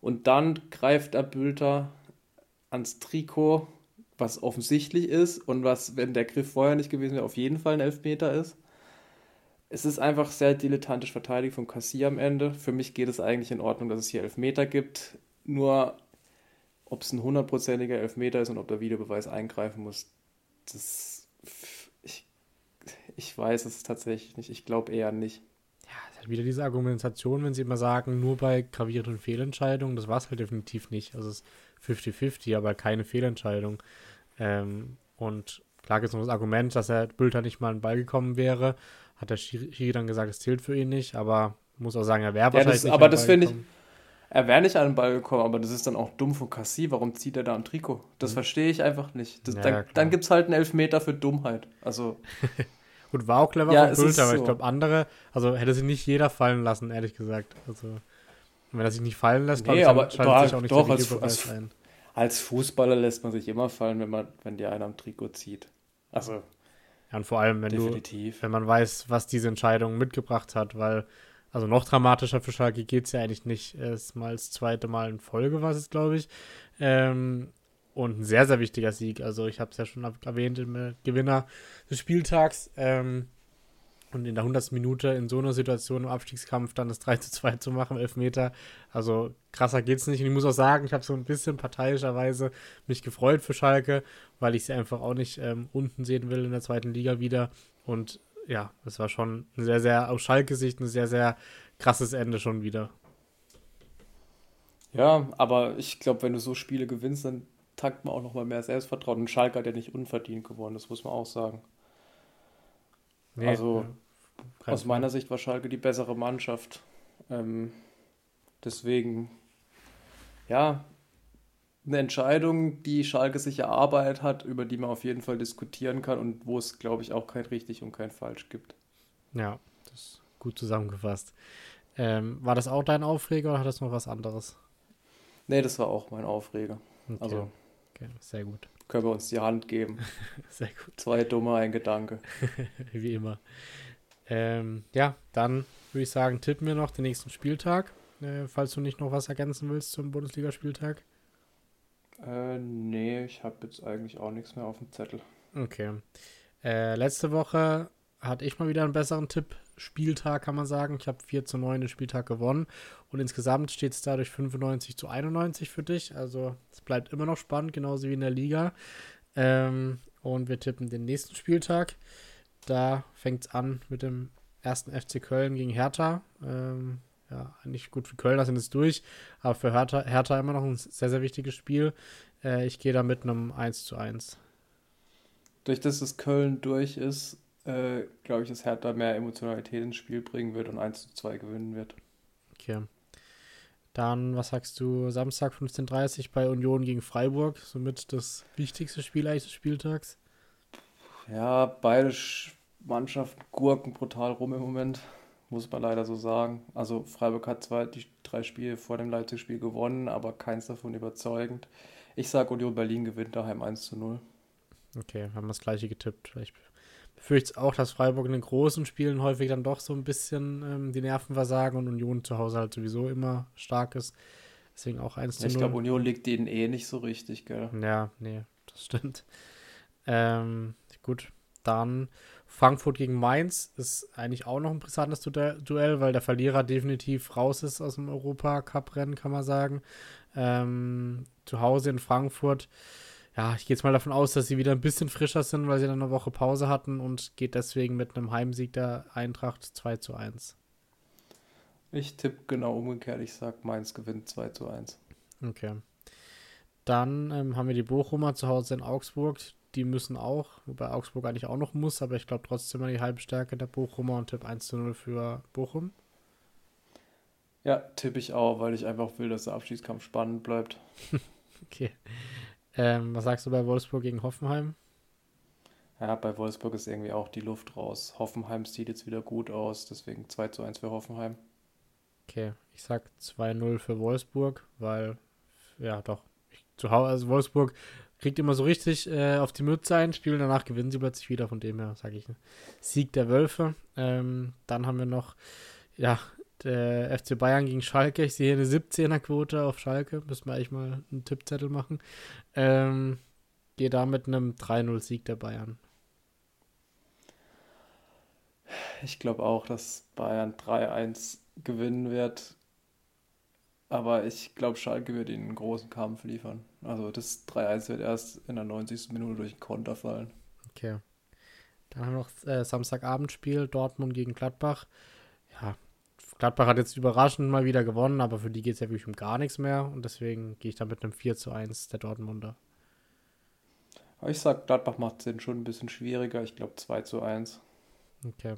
Und dann greift der Bülter ans Trikot, was offensichtlich ist und was, wenn der Griff vorher nicht gewesen wäre, auf jeden Fall ein Elfmeter ist. Es ist einfach sehr dilettantisch verteidigt von Cassie am Ende. Für mich geht es eigentlich in Ordnung, dass es hier Elfmeter gibt. Nur, ob es ein hundertprozentiger Elfmeter ist und ob der Videobeweis eingreifen muss, das, ich, ich weiß es tatsächlich nicht. Ich glaube eher nicht. Ja, es halt wieder diese Argumentation, wenn sie immer sagen, nur bei gravierenden Fehlentscheidungen, das war es halt definitiv nicht. Also es ist 50-50, aber keine Fehlentscheidung. Ähm, und klar gibt es noch das Argument, dass er Bülter nicht mal an den Ball gekommen wäre. Hat der Schiri dann gesagt, es zählt für ihn nicht, aber muss auch sagen, er wäre ja, wahrscheinlich das, nicht Aber das finde ich, er wäre nicht an den Ball gekommen, aber das ist dann auch dumm von Cassie. Warum zieht er da am Trikot? Das mhm. verstehe ich einfach nicht. Das, ja, dann dann gibt es halt einen Elfmeter für Dummheit. Also. [LAUGHS] Gut, war auch clever ja, von Bülter, aber so. ich glaube, andere, also hätte sich nicht jeder fallen lassen, ehrlich gesagt. Also, wenn er sich nicht fallen lässt, nee, aber schaltet sich auch nicht doch, als, als, ein. Als Fußballer lässt man sich immer fallen, wenn man, wenn dir einer am Trikot zieht. Also. Ja, und vor allem, wenn definitiv. du, wenn man weiß, was diese Entscheidung mitgebracht hat, weil also noch dramatischer für Schalke geht es ja eigentlich nicht. Erstmal das zweite Mal in Folge war es, glaube ich. Ähm, und ein sehr, sehr wichtiger Sieg. Also ich habe es ja schon erwähnt, im Gewinner des Spieltags. Ähm, und in der 100. Minute in so einer Situation im Abstiegskampf dann das 3 zu 2 zu machen, 11 Meter. Also krasser geht's nicht. Und ich muss auch sagen, ich habe so ein bisschen parteiischerweise mich gefreut für Schalke, weil ich sie einfach auch nicht ähm, unten sehen will in der zweiten Liga wieder. Und ja, das war schon ein sehr, sehr, aus Schalke-Sicht ein sehr, sehr krasses Ende schon wieder. Ja, aber ich glaube, wenn du so Spiele gewinnst, dann takt man auch nochmal mehr Selbstvertrauen. Und Schalke hat ja nicht unverdient gewonnen, das muss man auch sagen. Nee, also ja, aus meiner Sicht war Schalke die bessere Mannschaft. Ähm, deswegen, ja, eine Entscheidung, die Schalke sich erarbeitet hat, über die man auf jeden Fall diskutieren kann und wo es, glaube ich, auch kein richtig und kein falsch gibt. Ja, das ist gut zusammengefasst. Ähm, war das auch dein Aufreger oder hat das noch was anderes? Nee, das war auch mein Aufreger. Okay. Also, okay, sehr gut. Können wir uns die Hand geben. [LAUGHS] sehr gut. Zwei dumme, ein Gedanke. [LAUGHS] Wie immer. Ähm, ja, dann würde ich sagen, tippen wir noch den nächsten Spieltag. Äh, falls du nicht noch was ergänzen willst zum Bundesligaspieltag. Äh, nee, ich habe jetzt eigentlich auch nichts mehr auf dem Zettel. Okay. Äh, letzte Woche hatte ich mal wieder einen besseren Tipp. Spieltag kann man sagen. Ich habe 4 zu 9 den Spieltag gewonnen. Und insgesamt steht es dadurch 95 zu 91 für dich. Also es bleibt immer noch spannend, genauso wie in der Liga. Ähm, und wir tippen den nächsten Spieltag. Da fängt es an mit dem ersten FC Köln gegen Hertha. Ähm, ja, eigentlich gut für Köln, da sind es durch, aber für Hertha, Hertha immer noch ein sehr, sehr wichtiges Spiel. Äh, ich gehe da mit einem 1 zu 1. Durch das es Köln durch ist, äh, glaube ich, dass Hertha mehr Emotionalität ins Spiel bringen wird und 1 zu 2 gewinnen wird. Okay. Dann, was sagst du, Samstag 15.30 Uhr bei Union gegen Freiburg, somit das wichtigste Spiel eigentlich des Spieltags? Ja, beide Mannschaften gurken brutal rum im Moment muss man leider so sagen. Also Freiburg hat zwar die drei Spiele vor dem Leipzig-Spiel gewonnen, aber keins davon überzeugend. Ich sage, Union Berlin gewinnt daheim 1 zu 0. Okay, haben wir das gleiche getippt. Ich befürchte auch, dass Freiburg in den großen Spielen häufig dann doch so ein bisschen ähm, die Nerven versagen und Union zu Hause halt sowieso immer stark ist. Deswegen auch 1 zu 0. Ich glaube, Union liegt denen eh nicht so richtig, gell? Ja, nee, das stimmt. Ähm, gut, dann Frankfurt gegen Mainz ist eigentlich auch noch ein brisantes Duell, weil der Verlierer definitiv raus ist aus dem Europacup-Rennen, kann man sagen. Ähm, zu Hause in Frankfurt. Ja, ich gehe jetzt mal davon aus, dass sie wieder ein bisschen frischer sind, weil sie dann eine Woche Pause hatten und geht deswegen mit einem Heimsieg der Eintracht 2 zu 1. Ich tippe genau umgekehrt. Ich sage, Mainz gewinnt 2 zu 1. Okay. Dann ähm, haben wir die Bochumer zu Hause in Augsburg die müssen auch, wobei Augsburg eigentlich auch noch muss, aber ich glaube trotzdem mal die Halbstärke der Bochumer und Tipp 1 zu 0 für Bochum. Ja, tippe ich auch, weil ich einfach will, dass der Abschiedskampf spannend bleibt. [LAUGHS] okay. Ähm, was sagst du bei Wolfsburg gegen Hoffenheim? Ja, bei Wolfsburg ist irgendwie auch die Luft raus. Hoffenheim sieht jetzt wieder gut aus, deswegen 2 zu 1 für Hoffenheim. Okay, ich sag 2-0 für Wolfsburg, weil, ja doch, ich, zu Hause, also Wolfsburg kriegt immer so richtig äh, auf die Mütze ein, spielen danach gewinnen sie plötzlich wieder, von dem her sage ich? Sieg der Wölfe. Ähm, dann haben wir noch, ja, der FC Bayern gegen Schalke. Ich sehe eine 17er-Quote auf Schalke. Müssen wir eigentlich mal einen Tippzettel machen. Ähm, gehe da mit einem 3-0-Sieg der Bayern. Ich glaube auch, dass Bayern 3-1 gewinnen wird. Aber ich glaube, Schalke wird ihnen einen großen Kampf liefern. Also das 3-1 wird erst in der 90. Minute durch den Konter fallen. Okay. Dann haben wir noch äh, Samstagabendspiel, Dortmund gegen Gladbach. Ja, Gladbach hat jetzt überraschend mal wieder gewonnen, aber für die geht es ja wirklich um gar nichts mehr. Und deswegen gehe ich da mit einem 4 zu 1 der Dortmunder. Ich sag, Gladbach macht es schon ein bisschen schwieriger. Ich glaube 2 zu 1. Okay.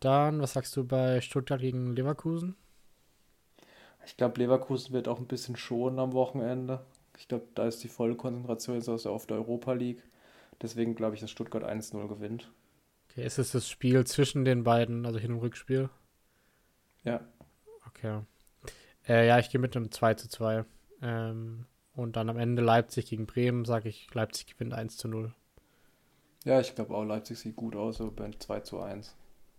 Dann, was sagst du bei Stuttgart gegen Leverkusen? Ich glaube, Leverkusen wird auch ein bisschen schonen am Wochenende. Ich glaube, da ist die volle Konzentration jetzt aus der, auf der Europa League. Deswegen glaube ich, dass Stuttgart 1-0 gewinnt. Okay, ist es das Spiel zwischen den beiden, also Hin- und Rückspiel? Ja. Okay. Äh, ja, ich gehe mit einem 2 zu 2. Ähm, und dann am Ende Leipzig gegen Bremen, sage ich, Leipzig gewinnt 1 zu 0. Ja, ich glaube auch, Leipzig sieht gut aus, bei 2 zu 1.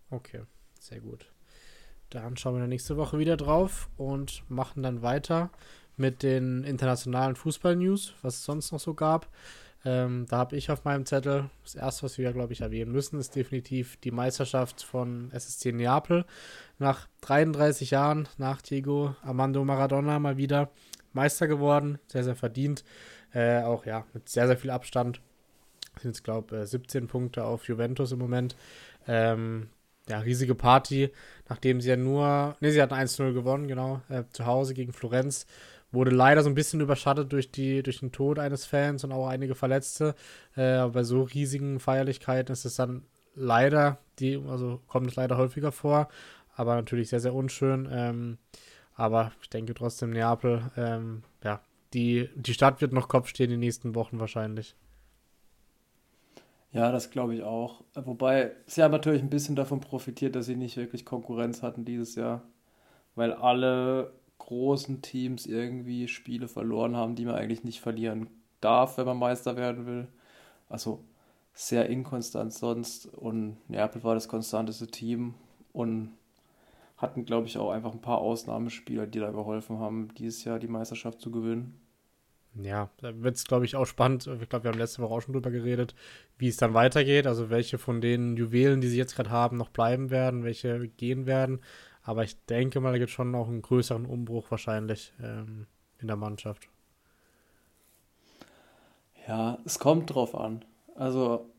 Okay, sehr gut. Dann schauen wir nächste Woche wieder drauf und machen dann weiter mit den internationalen Fußball-News, was es sonst noch so gab. Ähm, da habe ich auf meinem Zettel, das erste, was wir, glaube ich, erwähnen müssen, ist definitiv die Meisterschaft von SSC Neapel. Nach 33 Jahren, nach Diego Armando Maradona mal wieder Meister geworden. Sehr, sehr verdient. Äh, auch ja, mit sehr, sehr viel Abstand. Sind jetzt, glaube ich, 17 Punkte auf Juventus im Moment. Ähm, ja, riesige Party, nachdem sie ja nur, ne, sie hatten 1-0 gewonnen, genau, äh, zu Hause gegen Florenz. Wurde leider so ein bisschen überschattet durch, die, durch den Tod eines Fans und auch einige Verletzte. Äh, aber bei so riesigen Feierlichkeiten ist es dann leider, die, also kommt es leider häufiger vor, aber natürlich sehr, sehr unschön. Ähm, aber ich denke trotzdem, Neapel, ähm, ja, die, die Stadt wird noch Kopf stehen die nächsten Wochen wahrscheinlich. Ja, das glaube ich auch. Wobei sie haben natürlich ein bisschen davon profitiert, dass sie nicht wirklich Konkurrenz hatten dieses Jahr, weil alle großen Teams irgendwie Spiele verloren haben, die man eigentlich nicht verlieren darf, wenn man Meister werden will. Also sehr inkonstant sonst und Neapel war das konstanteste Team und hatten, glaube ich, auch einfach ein paar Ausnahmespieler, die da geholfen haben, dieses Jahr die Meisterschaft zu gewinnen. Ja, da wird es, glaube ich, auch spannend. Ich glaube, wir haben letzte Woche auch schon drüber geredet, wie es dann weitergeht. Also welche von den Juwelen, die sie jetzt gerade haben, noch bleiben werden, welche gehen werden. Aber ich denke mal, da gibt es schon noch einen größeren Umbruch wahrscheinlich ähm, in der Mannschaft. Ja, es kommt drauf an. Also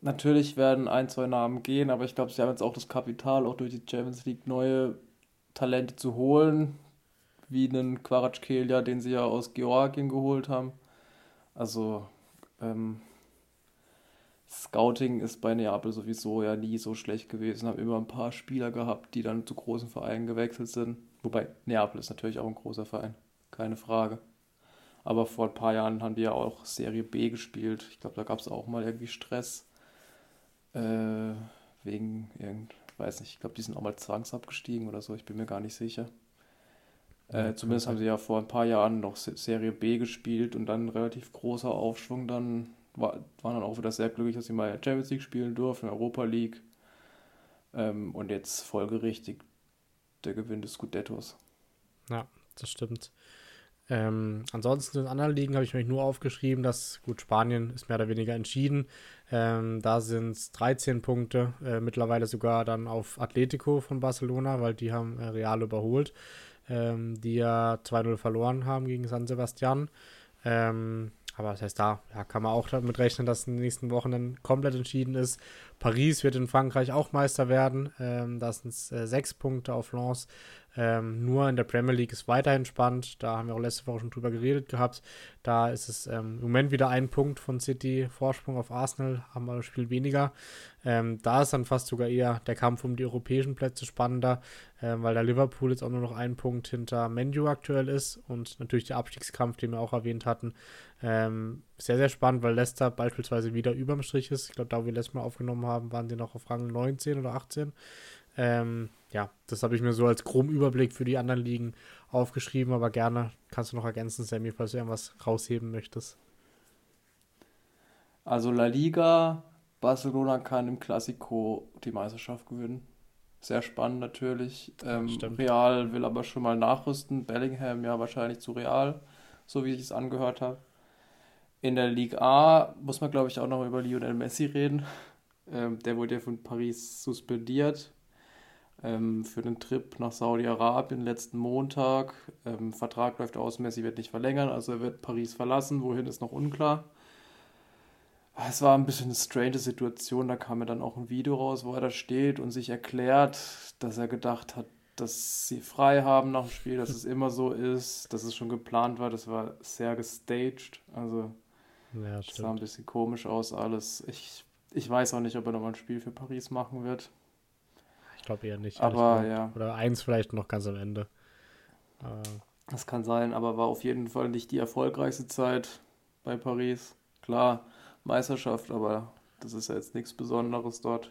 natürlich werden ein, zwei Namen gehen, aber ich glaube, sie haben jetzt auch das Kapital, auch durch die Champions League neue Talente zu holen, wie einen Quaratschkelia, den sie ja aus Georgien geholt haben. Also ähm, Scouting ist bei Neapel sowieso ja nie so schlecht gewesen, haben immer ein paar Spieler gehabt, die dann zu großen Vereinen gewechselt sind. Wobei Neapel ist natürlich auch ein großer Verein, keine Frage. Aber vor ein paar Jahren haben die ja auch Serie B gespielt. Ich glaube, da gab es auch mal irgendwie Stress. Äh, wegen irgend, weiß nicht, ich glaube, die sind auch mal zwangsabgestiegen oder so, ich bin mir gar nicht sicher. Äh, zumindest haben sie ja vor ein paar Jahren noch Serie B gespielt und dann relativ großer Aufschwung. Dann war, waren dann auch wieder sehr glücklich, dass sie mal Champions League spielen durften, Europa League. Ähm, und jetzt folgerichtig der Gewinn des Scudettos. Ja, das stimmt. Ähm, ansonsten in anderen Ligen habe ich mir nur aufgeschrieben, dass, gut, Spanien ist mehr oder weniger entschieden. Ähm, da sind es 13 Punkte, äh, mittlerweile sogar dann auf Atletico von Barcelona, weil die haben äh, Real überholt ähm, die ja 2-0 verloren haben gegen San Sebastian. Ähm, aber das heißt, da ja, kann man auch damit rechnen, dass in den nächsten Wochen dann komplett entschieden ist. Paris wird in Frankreich auch Meister werden. Ähm, da sind äh, sechs Punkte auf Lens. Ähm, nur in der Premier League ist weiterhin spannend. Da haben wir auch letzte Woche schon drüber geredet gehabt. Da ist es ähm, im Moment wieder ein Punkt von City Vorsprung auf Arsenal, haben wir das Spiel weniger. Ähm, da ist dann fast sogar eher der Kampf um die europäischen Plätze spannender, ähm, weil der Liverpool jetzt auch nur noch ein Punkt hinter Menu aktuell ist und natürlich der Abstiegskampf, den wir auch erwähnt hatten. Ähm, sehr, sehr spannend, weil Leicester beispielsweise wieder überm Strich ist. Ich glaube, da wo wir letztes Mal aufgenommen haben, waren sie noch auf Rang 19 oder 18. Ähm, ja, das habe ich mir so als groben Überblick für die anderen Ligen aufgeschrieben, aber gerne kannst du noch ergänzen, Sammy, falls du irgendwas rausheben möchtest. Also La Liga, Barcelona kann im Classico die Meisterschaft gewinnen. Sehr spannend natürlich. Ähm, Real will aber schon mal nachrüsten. Bellingham ja wahrscheinlich zu Real, so wie ich es angehört habe. In der Ligue A muss man, glaube ich, auch noch über Lionel Messi reden. Ähm, der wurde ja von Paris suspendiert ähm, für den Trip nach Saudi-Arabien letzten Montag. Ähm, Vertrag läuft aus, Messi wird nicht verlängern, also er wird Paris verlassen. Wohin ist noch unklar. Es war ein bisschen eine strange Situation. Da kam mir dann auch ein Video raus, wo er da steht und sich erklärt, dass er gedacht hat, dass sie frei haben nach dem Spiel, dass es [LAUGHS] immer so ist, dass es schon geplant war. Das war sehr gestaged. Also, ja, das sah ein bisschen komisch aus alles. Ich, ich weiß auch nicht, ob er nochmal ein Spiel für Paris machen wird glaube eher nicht. Aber ja. Oder eins vielleicht noch ganz am Ende. Aber das kann sein, aber war auf jeden Fall nicht die erfolgreichste Zeit bei Paris. Klar, Meisterschaft, aber das ist ja jetzt nichts Besonderes dort.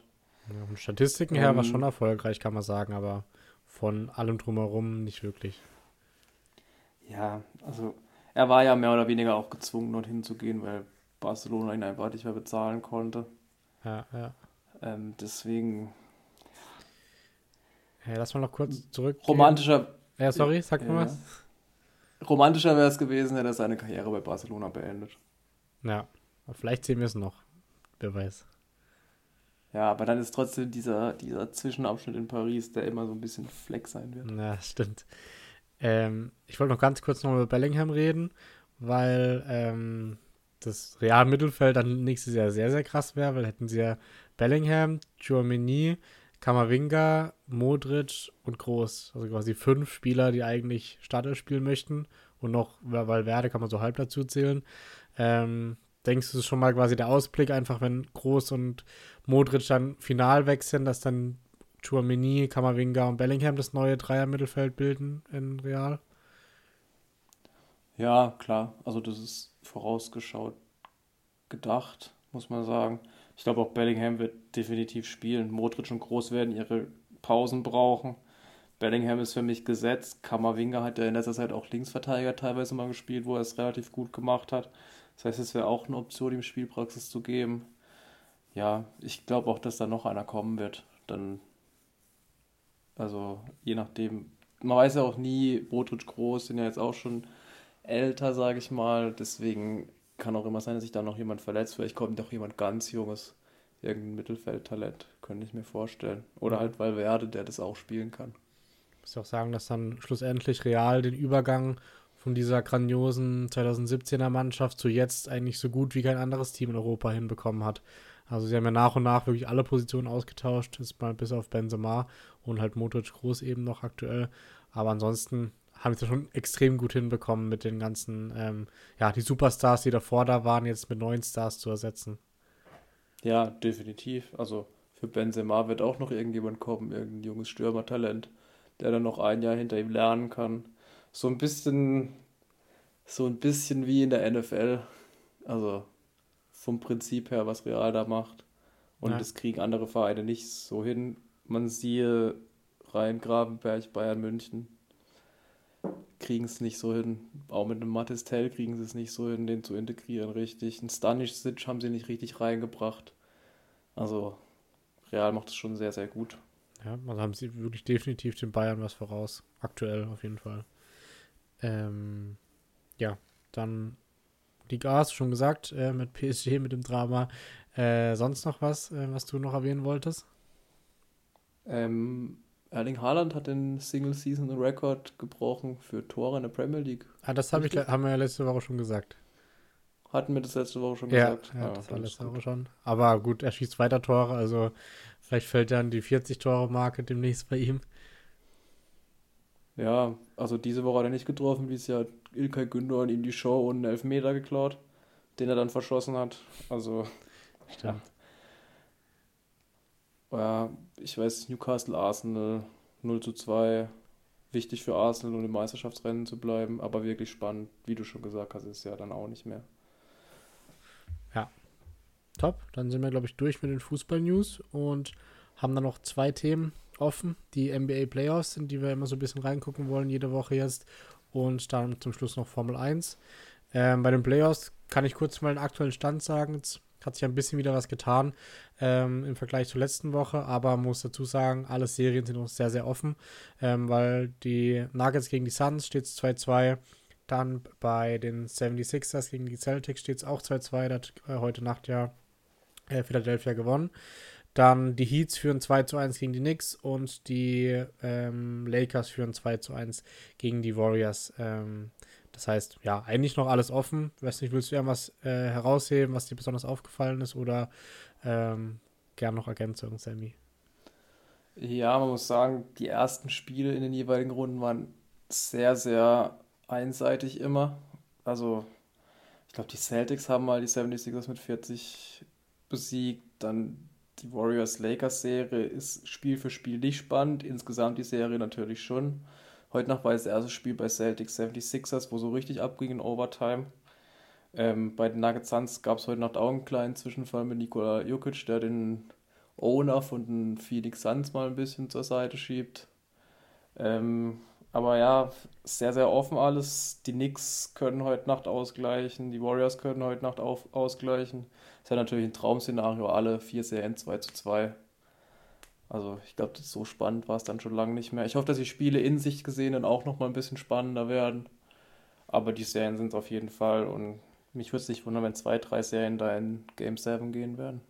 Ja, von Statistiken her ähm, war schon erfolgreich, kann man sagen, aber von allem drumherum nicht wirklich. Ja, also er war ja mehr oder weniger auch gezwungen, dorthin zu gehen, weil Barcelona ihn einfach nicht mehr bezahlen konnte. Ja, ja. Ähm, deswegen ja, lass mal noch kurz zurück. Romantischer. Ja, sorry, sag mal ja. was. Romantischer wäre es gewesen, hätte er seine Karriere bei Barcelona beendet. Ja, vielleicht sehen wir es noch. Wer weiß. Ja, aber dann ist trotzdem dieser, dieser Zwischenabschnitt in Paris, der immer so ein bisschen Fleck sein wird. Ja, stimmt. Ähm, ich wollte noch ganz kurz noch über Bellingham reden, weil ähm, das Real-Mittelfeld dann nächstes Jahr sehr, sehr krass wäre, weil hätten sie ja Bellingham, Giormini, Kamavinga, Modric und Groß. Also quasi fünf Spieler, die eigentlich Starter spielen möchten. Und noch Valverde kann man so halb dazu zählen. Ähm, denkst du, es ist schon mal quasi der Ausblick, einfach wenn Groß und Modric dann final wechseln, dass dann Chouameni, Kamavinga und Bellingham das neue Dreier-Mittelfeld bilden in Real? Ja, klar. Also das ist vorausgeschaut gedacht, muss man sagen. Ich glaube auch Bellingham wird definitiv spielen. Modric und Groß werden ihre Pausen brauchen. Bellingham ist für mich gesetzt. Kammerwinger hat ja in letzter Zeit auch Linksverteidiger teilweise mal gespielt, wo er es relativ gut gemacht hat. Das heißt, es wäre auch eine Option, ihm Spielpraxis zu geben. Ja, ich glaube auch, dass da noch einer kommen wird. Dann, also je nachdem, man weiß ja auch nie, Modric Groß sind ja jetzt auch schon älter, sage ich mal. Deswegen kann auch immer sein, dass sich da noch jemand verletzt. Vielleicht kommt doch jemand ganz Junges, irgendein Mittelfeldtalent, könnte ich mir vorstellen. Oder halt Valverde, der das auch spielen kann. Ich muss auch sagen, dass dann schlussendlich Real den Übergang von dieser grandiosen 2017er Mannschaft zu jetzt eigentlich so gut wie kein anderes Team in Europa hinbekommen hat. Also sie haben ja nach und nach wirklich alle Positionen ausgetauscht, ist mal bis auf Benzema und halt Modric Groß eben noch aktuell. Aber ansonsten haben es ja schon extrem gut hinbekommen mit den ganzen, ähm, ja, die Superstars, die davor da waren, jetzt mit neuen Stars zu ersetzen. Ja, definitiv. Also für Benzema wird auch noch irgendjemand kommen, irgendein junges Stürmertalent, der dann noch ein Jahr hinter ihm lernen kann. So ein bisschen, so ein bisschen wie in der NFL. Also vom Prinzip her, was Real da macht. Und ja. das kriegen andere Vereine nicht so hin. Man siehe Rhein Grabenberg, Bayern München kriegen es nicht so hin. Auch mit einem Mattes Tell kriegen sie es nicht so hin, den zu integrieren richtig. Ein Stanisic haben sie nicht richtig reingebracht. Also Real macht es schon sehr, sehr gut. Ja, also haben sie wirklich definitiv den Bayern was voraus. Aktuell auf jeden Fall. Ähm, ja, dann Liga hast du schon gesagt, äh, mit PSG, [LAUGHS] mit dem Drama. Äh, sonst noch was, äh, was du noch erwähnen wolltest? Ähm, Erling Haaland hat den Single-Season-Record gebrochen für Tore in der Premier League. Ah, das hab ich, haben wir ja letzte Woche schon gesagt. Hatten wir das letzte Woche schon ja, gesagt? Ja, ja das war letzte Woche schon. Aber gut, er schießt weiter Tore, also vielleicht fällt dann die 40-Tore-Marke demnächst bei ihm. Ja, also diese Woche hat er nicht getroffen, wie es ja Ilkay Gündogan ihm die Show und einen Elfmeter geklaut, den er dann verschossen hat. Also, Stimmt. Ja ja, ich weiß, Newcastle, Arsenal 0 zu 2. Wichtig für Arsenal, um im Meisterschaftsrennen zu bleiben, aber wirklich spannend, wie du schon gesagt hast, ist ja dann auch nicht mehr. Ja. Top. Dann sind wir, glaube ich, durch mit den Fußball-News und haben dann noch zwei Themen offen. Die NBA Playoffs sind, die wir immer so ein bisschen reingucken wollen, jede Woche jetzt. Und dann zum Schluss noch Formel 1. Ähm, bei den Playoffs kann ich kurz mal den aktuellen Stand sagen. Jetzt hat sich ein bisschen wieder was getan ähm, im Vergleich zur letzten Woche, aber muss dazu sagen, alle Serien sind uns sehr, sehr offen, ähm, weil die Nuggets gegen die Suns steht 2-2. Dann bei den 76ers gegen die Celtics steht es auch 2-2. Da hat äh, heute Nacht ja äh, Philadelphia gewonnen. Dann die Heats führen 2 zu 1 gegen die Knicks und die ähm, Lakers führen 2 zu 1 gegen die Warriors. Ähm, das heißt, ja, eigentlich noch alles offen. Weiß nicht, willst du irgendwas äh, herausheben, was dir besonders aufgefallen ist oder ähm, gern noch Ergänzungen, Sammy? Ja, man muss sagen, die ersten Spiele in den jeweiligen Runden waren sehr, sehr einseitig immer. Also, ich glaube, die Celtics haben mal die 76ers mit 40 besiegt. Dann die Warriors-Lakers-Serie ist Spiel für Spiel nicht spannend. Insgesamt die Serie natürlich schon. Heute Nacht war das erste Spiel bei Celtics 76ers, wo so richtig abging in Overtime. Ähm, bei den Nuggets Suns gab es heute Nacht auch einen kleinen Zwischenfall mit Nikola Jokic, der den Owner von den Phoenix Suns mal ein bisschen zur Seite schiebt. Ähm, aber ja, sehr, sehr offen alles. Die Knicks können heute Nacht ausgleichen, die Warriors können heute Nacht auf, ausgleichen. Ist ja natürlich ein Traum-Szenario, alle vier Serien 2 zu 2. Also ich glaube, so spannend war es dann schon lange nicht mehr. Ich hoffe, dass die Spiele in sich gesehen dann auch nochmal ein bisschen spannender werden. Aber die Serien sind es auf jeden Fall und mich würde es nicht wundern, wenn zwei, drei Serien da in Game 7 gehen werden.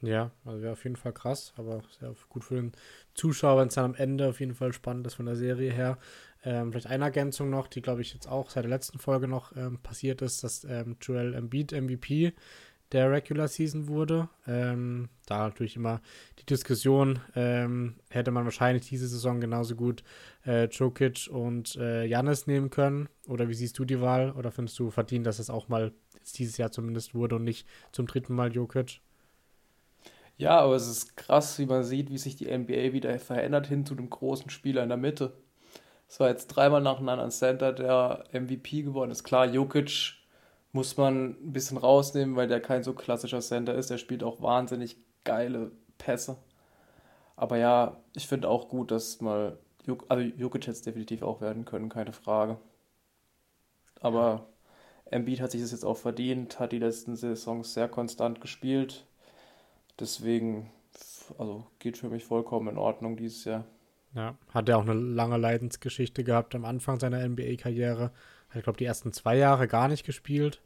Ja, also wäre auf jeden Fall krass, aber sehr gut für den Zuschauer, wenn es dann am Ende auf jeden Fall spannend ist von der Serie her. Ähm, vielleicht eine Ergänzung noch, die glaube ich jetzt auch seit der letzten Folge noch ähm, passiert ist, dass ähm, Joel Embiid MVP der Regular Season wurde. Ähm, da natürlich immer die Diskussion, ähm, hätte man wahrscheinlich diese Saison genauso gut äh, Jokic und äh, Janis nehmen können. Oder wie siehst du die Wahl? Oder findest du verdient, dass es auch mal dieses Jahr zumindest wurde und nicht zum dritten Mal Jokic? Ja, aber es ist krass, wie man sieht, wie sich die NBA wieder verändert hin zu dem großen Spieler in der Mitte. Es war jetzt dreimal nacheinander ein Center, der MVP geworden ist. Klar, Jokic muss man ein bisschen rausnehmen, weil der kein so klassischer Center ist. Der spielt auch wahnsinnig geile Pässe. Aber ja, ich finde auch gut, dass mal, also Jokic hätte es definitiv auch werden können, keine Frage. Aber Embiid hat sich das jetzt auch verdient, hat die letzten Saisons sehr konstant gespielt. Deswegen, also geht für mich vollkommen in Ordnung dieses Jahr. Ja, hat er auch eine lange Leidensgeschichte gehabt am Anfang seiner NBA-Karriere. Hat, glaube die ersten zwei Jahre gar nicht gespielt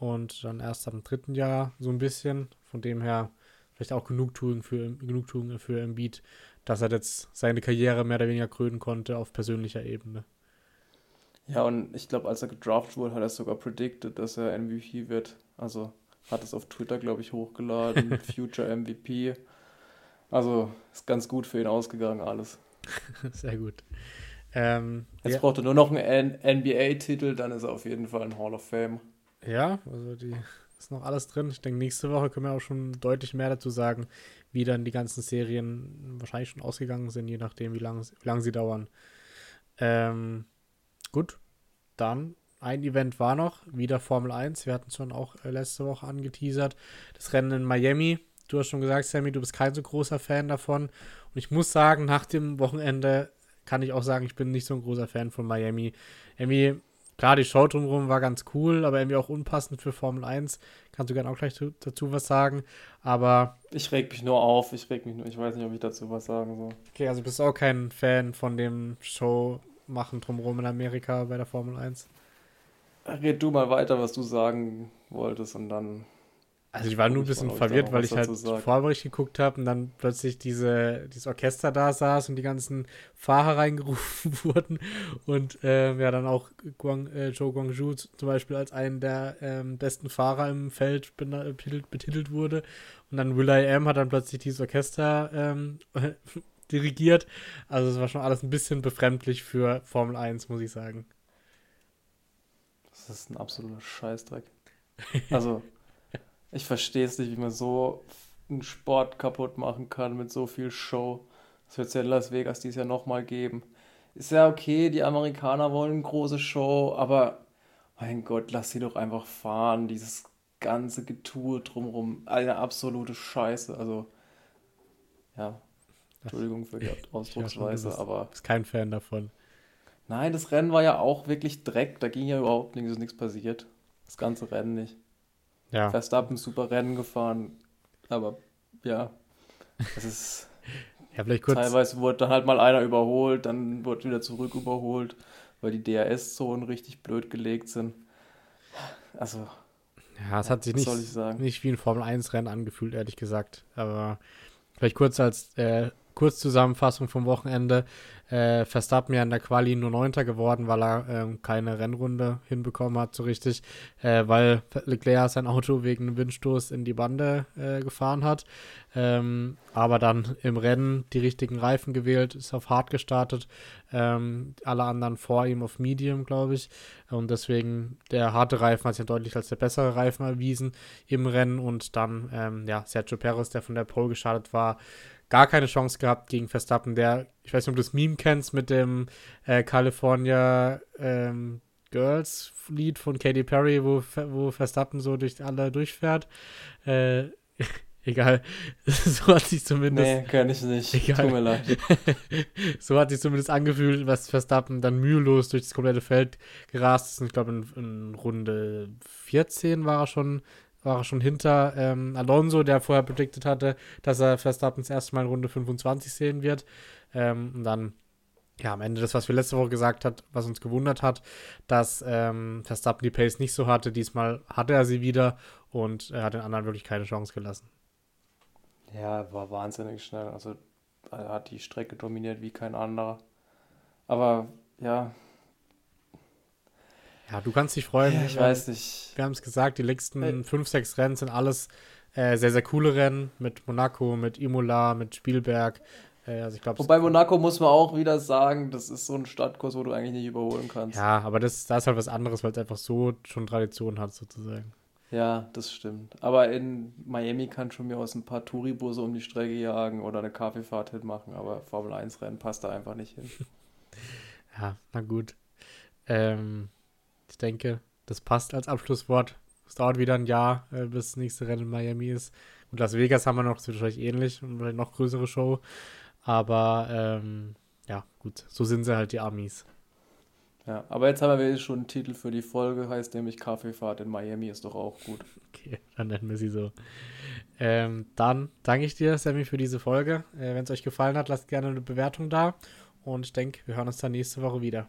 und dann erst am dritten Jahr so ein bisschen. Von dem her vielleicht auch Genugtuung für, Genugtuung für Embiid, dass er jetzt seine Karriere mehr oder weniger krönen konnte auf persönlicher Ebene. Ja, und ich glaube, als er gedraftet wurde, hat er sogar predicted, dass er MVP wird. Also hat es auf Twitter, glaube ich, hochgeladen. [LAUGHS] Future MVP. Also ist ganz gut für ihn ausgegangen, alles. [LAUGHS] Sehr gut. Ähm, Jetzt ja. braucht er nur noch einen NBA-Titel, dann ist er auf jeden Fall ein Hall of Fame. Ja, also die ist noch alles drin. Ich denke, nächste Woche können wir auch schon deutlich mehr dazu sagen, wie dann die ganzen Serien wahrscheinlich schon ausgegangen sind, je nachdem, wie lange wie lang sie dauern. Ähm, gut, dann ein Event war noch, wieder Formel 1. Wir hatten es schon auch äh, letzte Woche angeteasert. Das Rennen in Miami. Du hast schon gesagt, Sammy, du bist kein so großer Fan davon. Und ich muss sagen, nach dem Wochenende kann ich auch sagen, ich bin nicht so ein großer Fan von Miami. Irgendwie, klar, die Show drumherum war ganz cool, aber irgendwie auch unpassend für Formel 1. Kannst du gerne auch gleich dazu was sagen. Aber. Ich reg mich nur auf, ich reg mich nur, ich weiß nicht, ob ich dazu was sagen soll. Okay, also bist du auch kein Fan von dem Show machen drumherum in Amerika bei der Formel 1? Red du mal weiter, was du sagen wolltest und dann. Also ich war nur ein bisschen verwirrt, weil ich halt Vorbericht geguckt habe und dann plötzlich diese, dieses Orchester da saß und die ganzen Fahrer [LAUGHS] reingerufen wurden und äh, ja dann auch Guang, äh, Zhou Guangzhou zum Beispiel als einen der ähm, besten Fahrer im Feld betitelt, betitelt wurde und dann Will I Am hat dann plötzlich dieses Orchester ähm, [LAUGHS] dirigiert. Also es war schon alles ein bisschen befremdlich für Formel 1, muss ich sagen. Das ist ein absoluter Scheißdreck. Also, ich verstehe es nicht, wie man so einen Sport kaputt machen kann mit so viel Show. Das wird es ja in Las Vegas dieses Jahr nochmal geben. Ist ja okay, die Amerikaner wollen eine große Show, aber mein Gott, lass sie doch einfach fahren. Dieses ganze Getue drumherum, eine absolute Scheiße. Also, ja, Entschuldigung für die Ausdrucksweise, aber. Ist kein Fan davon. Nein, das Rennen war ja auch wirklich Dreck. Da ging ja überhaupt nichts, ist nichts passiert. Das ganze Rennen nicht. Ja. Verstappen super Rennen gefahren, aber ja, es ist. [LAUGHS] ja, vielleicht kurz. Teilweise wurde dann halt mal einer überholt, dann wurde wieder zurück überholt, weil die DRS-Zonen richtig blöd gelegt sind. Also. Ja, es hat sich nicht, nicht wie ein Formel-1-Rennen angefühlt, ehrlich gesagt. Aber vielleicht kurz als äh, Kurzzusammenfassung vom Wochenende. Äh, Verstappen ja in der Quali nur Neunter geworden, weil er äh, keine Rennrunde hinbekommen hat, so richtig, äh, weil Leclerc sein Auto wegen Windstoß in die Bande äh, gefahren hat. Ähm, aber dann im Rennen die richtigen Reifen gewählt, ist auf Hard gestartet, ähm, alle anderen vor ihm auf Medium, glaube ich. Und deswegen der harte Reifen hat sich deutlich als der bessere Reifen erwiesen im Rennen und dann, ähm, ja, Sergio Perez, der von der Pole gestartet war, gar keine Chance gehabt gegen Verstappen, der, ich weiß nicht, ob du das Meme kennst mit dem äh, California ähm, Girls Lied von Katy Perry, wo, wo Verstappen so durch alle durchfährt. Äh, [LAUGHS] egal. [LAUGHS] so hat sich zumindest. Nee, kann ich nicht. Egal. Tut mir leid. [LAUGHS] so hat sich zumindest angefühlt, was Verstappen dann mühelos durch das komplette Feld gerast ist. Und ich glaube, in, in Runde 14 war er schon war er schon hinter ähm, Alonso, der vorher prediktet hatte, dass er Verstappen das erste Mal in Runde 25 sehen wird. Ähm, und dann, ja, am Ende das, was wir letzte Woche gesagt hat, was uns gewundert hat, dass ähm, Verstappen die Pace nicht so hatte. Diesmal hatte er sie wieder und er hat den anderen wirklich keine Chance gelassen. Ja, war wahnsinnig schnell. Also er hat die Strecke dominiert wie kein anderer. Aber ja, ja, du kannst dich freuen. Ja, ich weiß nicht. Wir haben es gesagt, die letzten äh, fünf, sechs Rennen sind alles äh, sehr, sehr coole Rennen mit Monaco, mit Imola, mit Spielberg. Äh, also ich glaub, Wobei Monaco muss man auch wieder sagen, das ist so ein Stadtkurs, wo du eigentlich nicht überholen kannst. Ja, aber das, das ist halt was anderes, weil es einfach so schon Tradition hat, sozusagen. Ja, das stimmt. Aber in Miami kann schon mir aus ein paar Touribusse um die Strecke jagen oder eine Kaffeefahrt hinmachen, aber Formel 1 Rennen passt da einfach nicht hin. [LAUGHS] ja, na gut. Ähm, denke, das passt als Abschlusswort. Es dauert wieder ein Jahr, äh, bis das nächste Rennen in Miami ist. Und Las Vegas haben wir noch, das wird wahrscheinlich ähnlich und vielleicht noch größere Show. Aber ähm, ja, gut, so sind sie halt die Amis. Ja, aber jetzt haben wir schon einen Titel für die Folge, heißt nämlich Kaffeefahrt in Miami, ist doch auch gut. Okay, dann nennen wir sie so. Ähm, dann danke ich dir, Sammy, für diese Folge. Äh, Wenn es euch gefallen hat, lasst gerne eine Bewertung da. Und ich denke, wir hören uns dann nächste Woche wieder.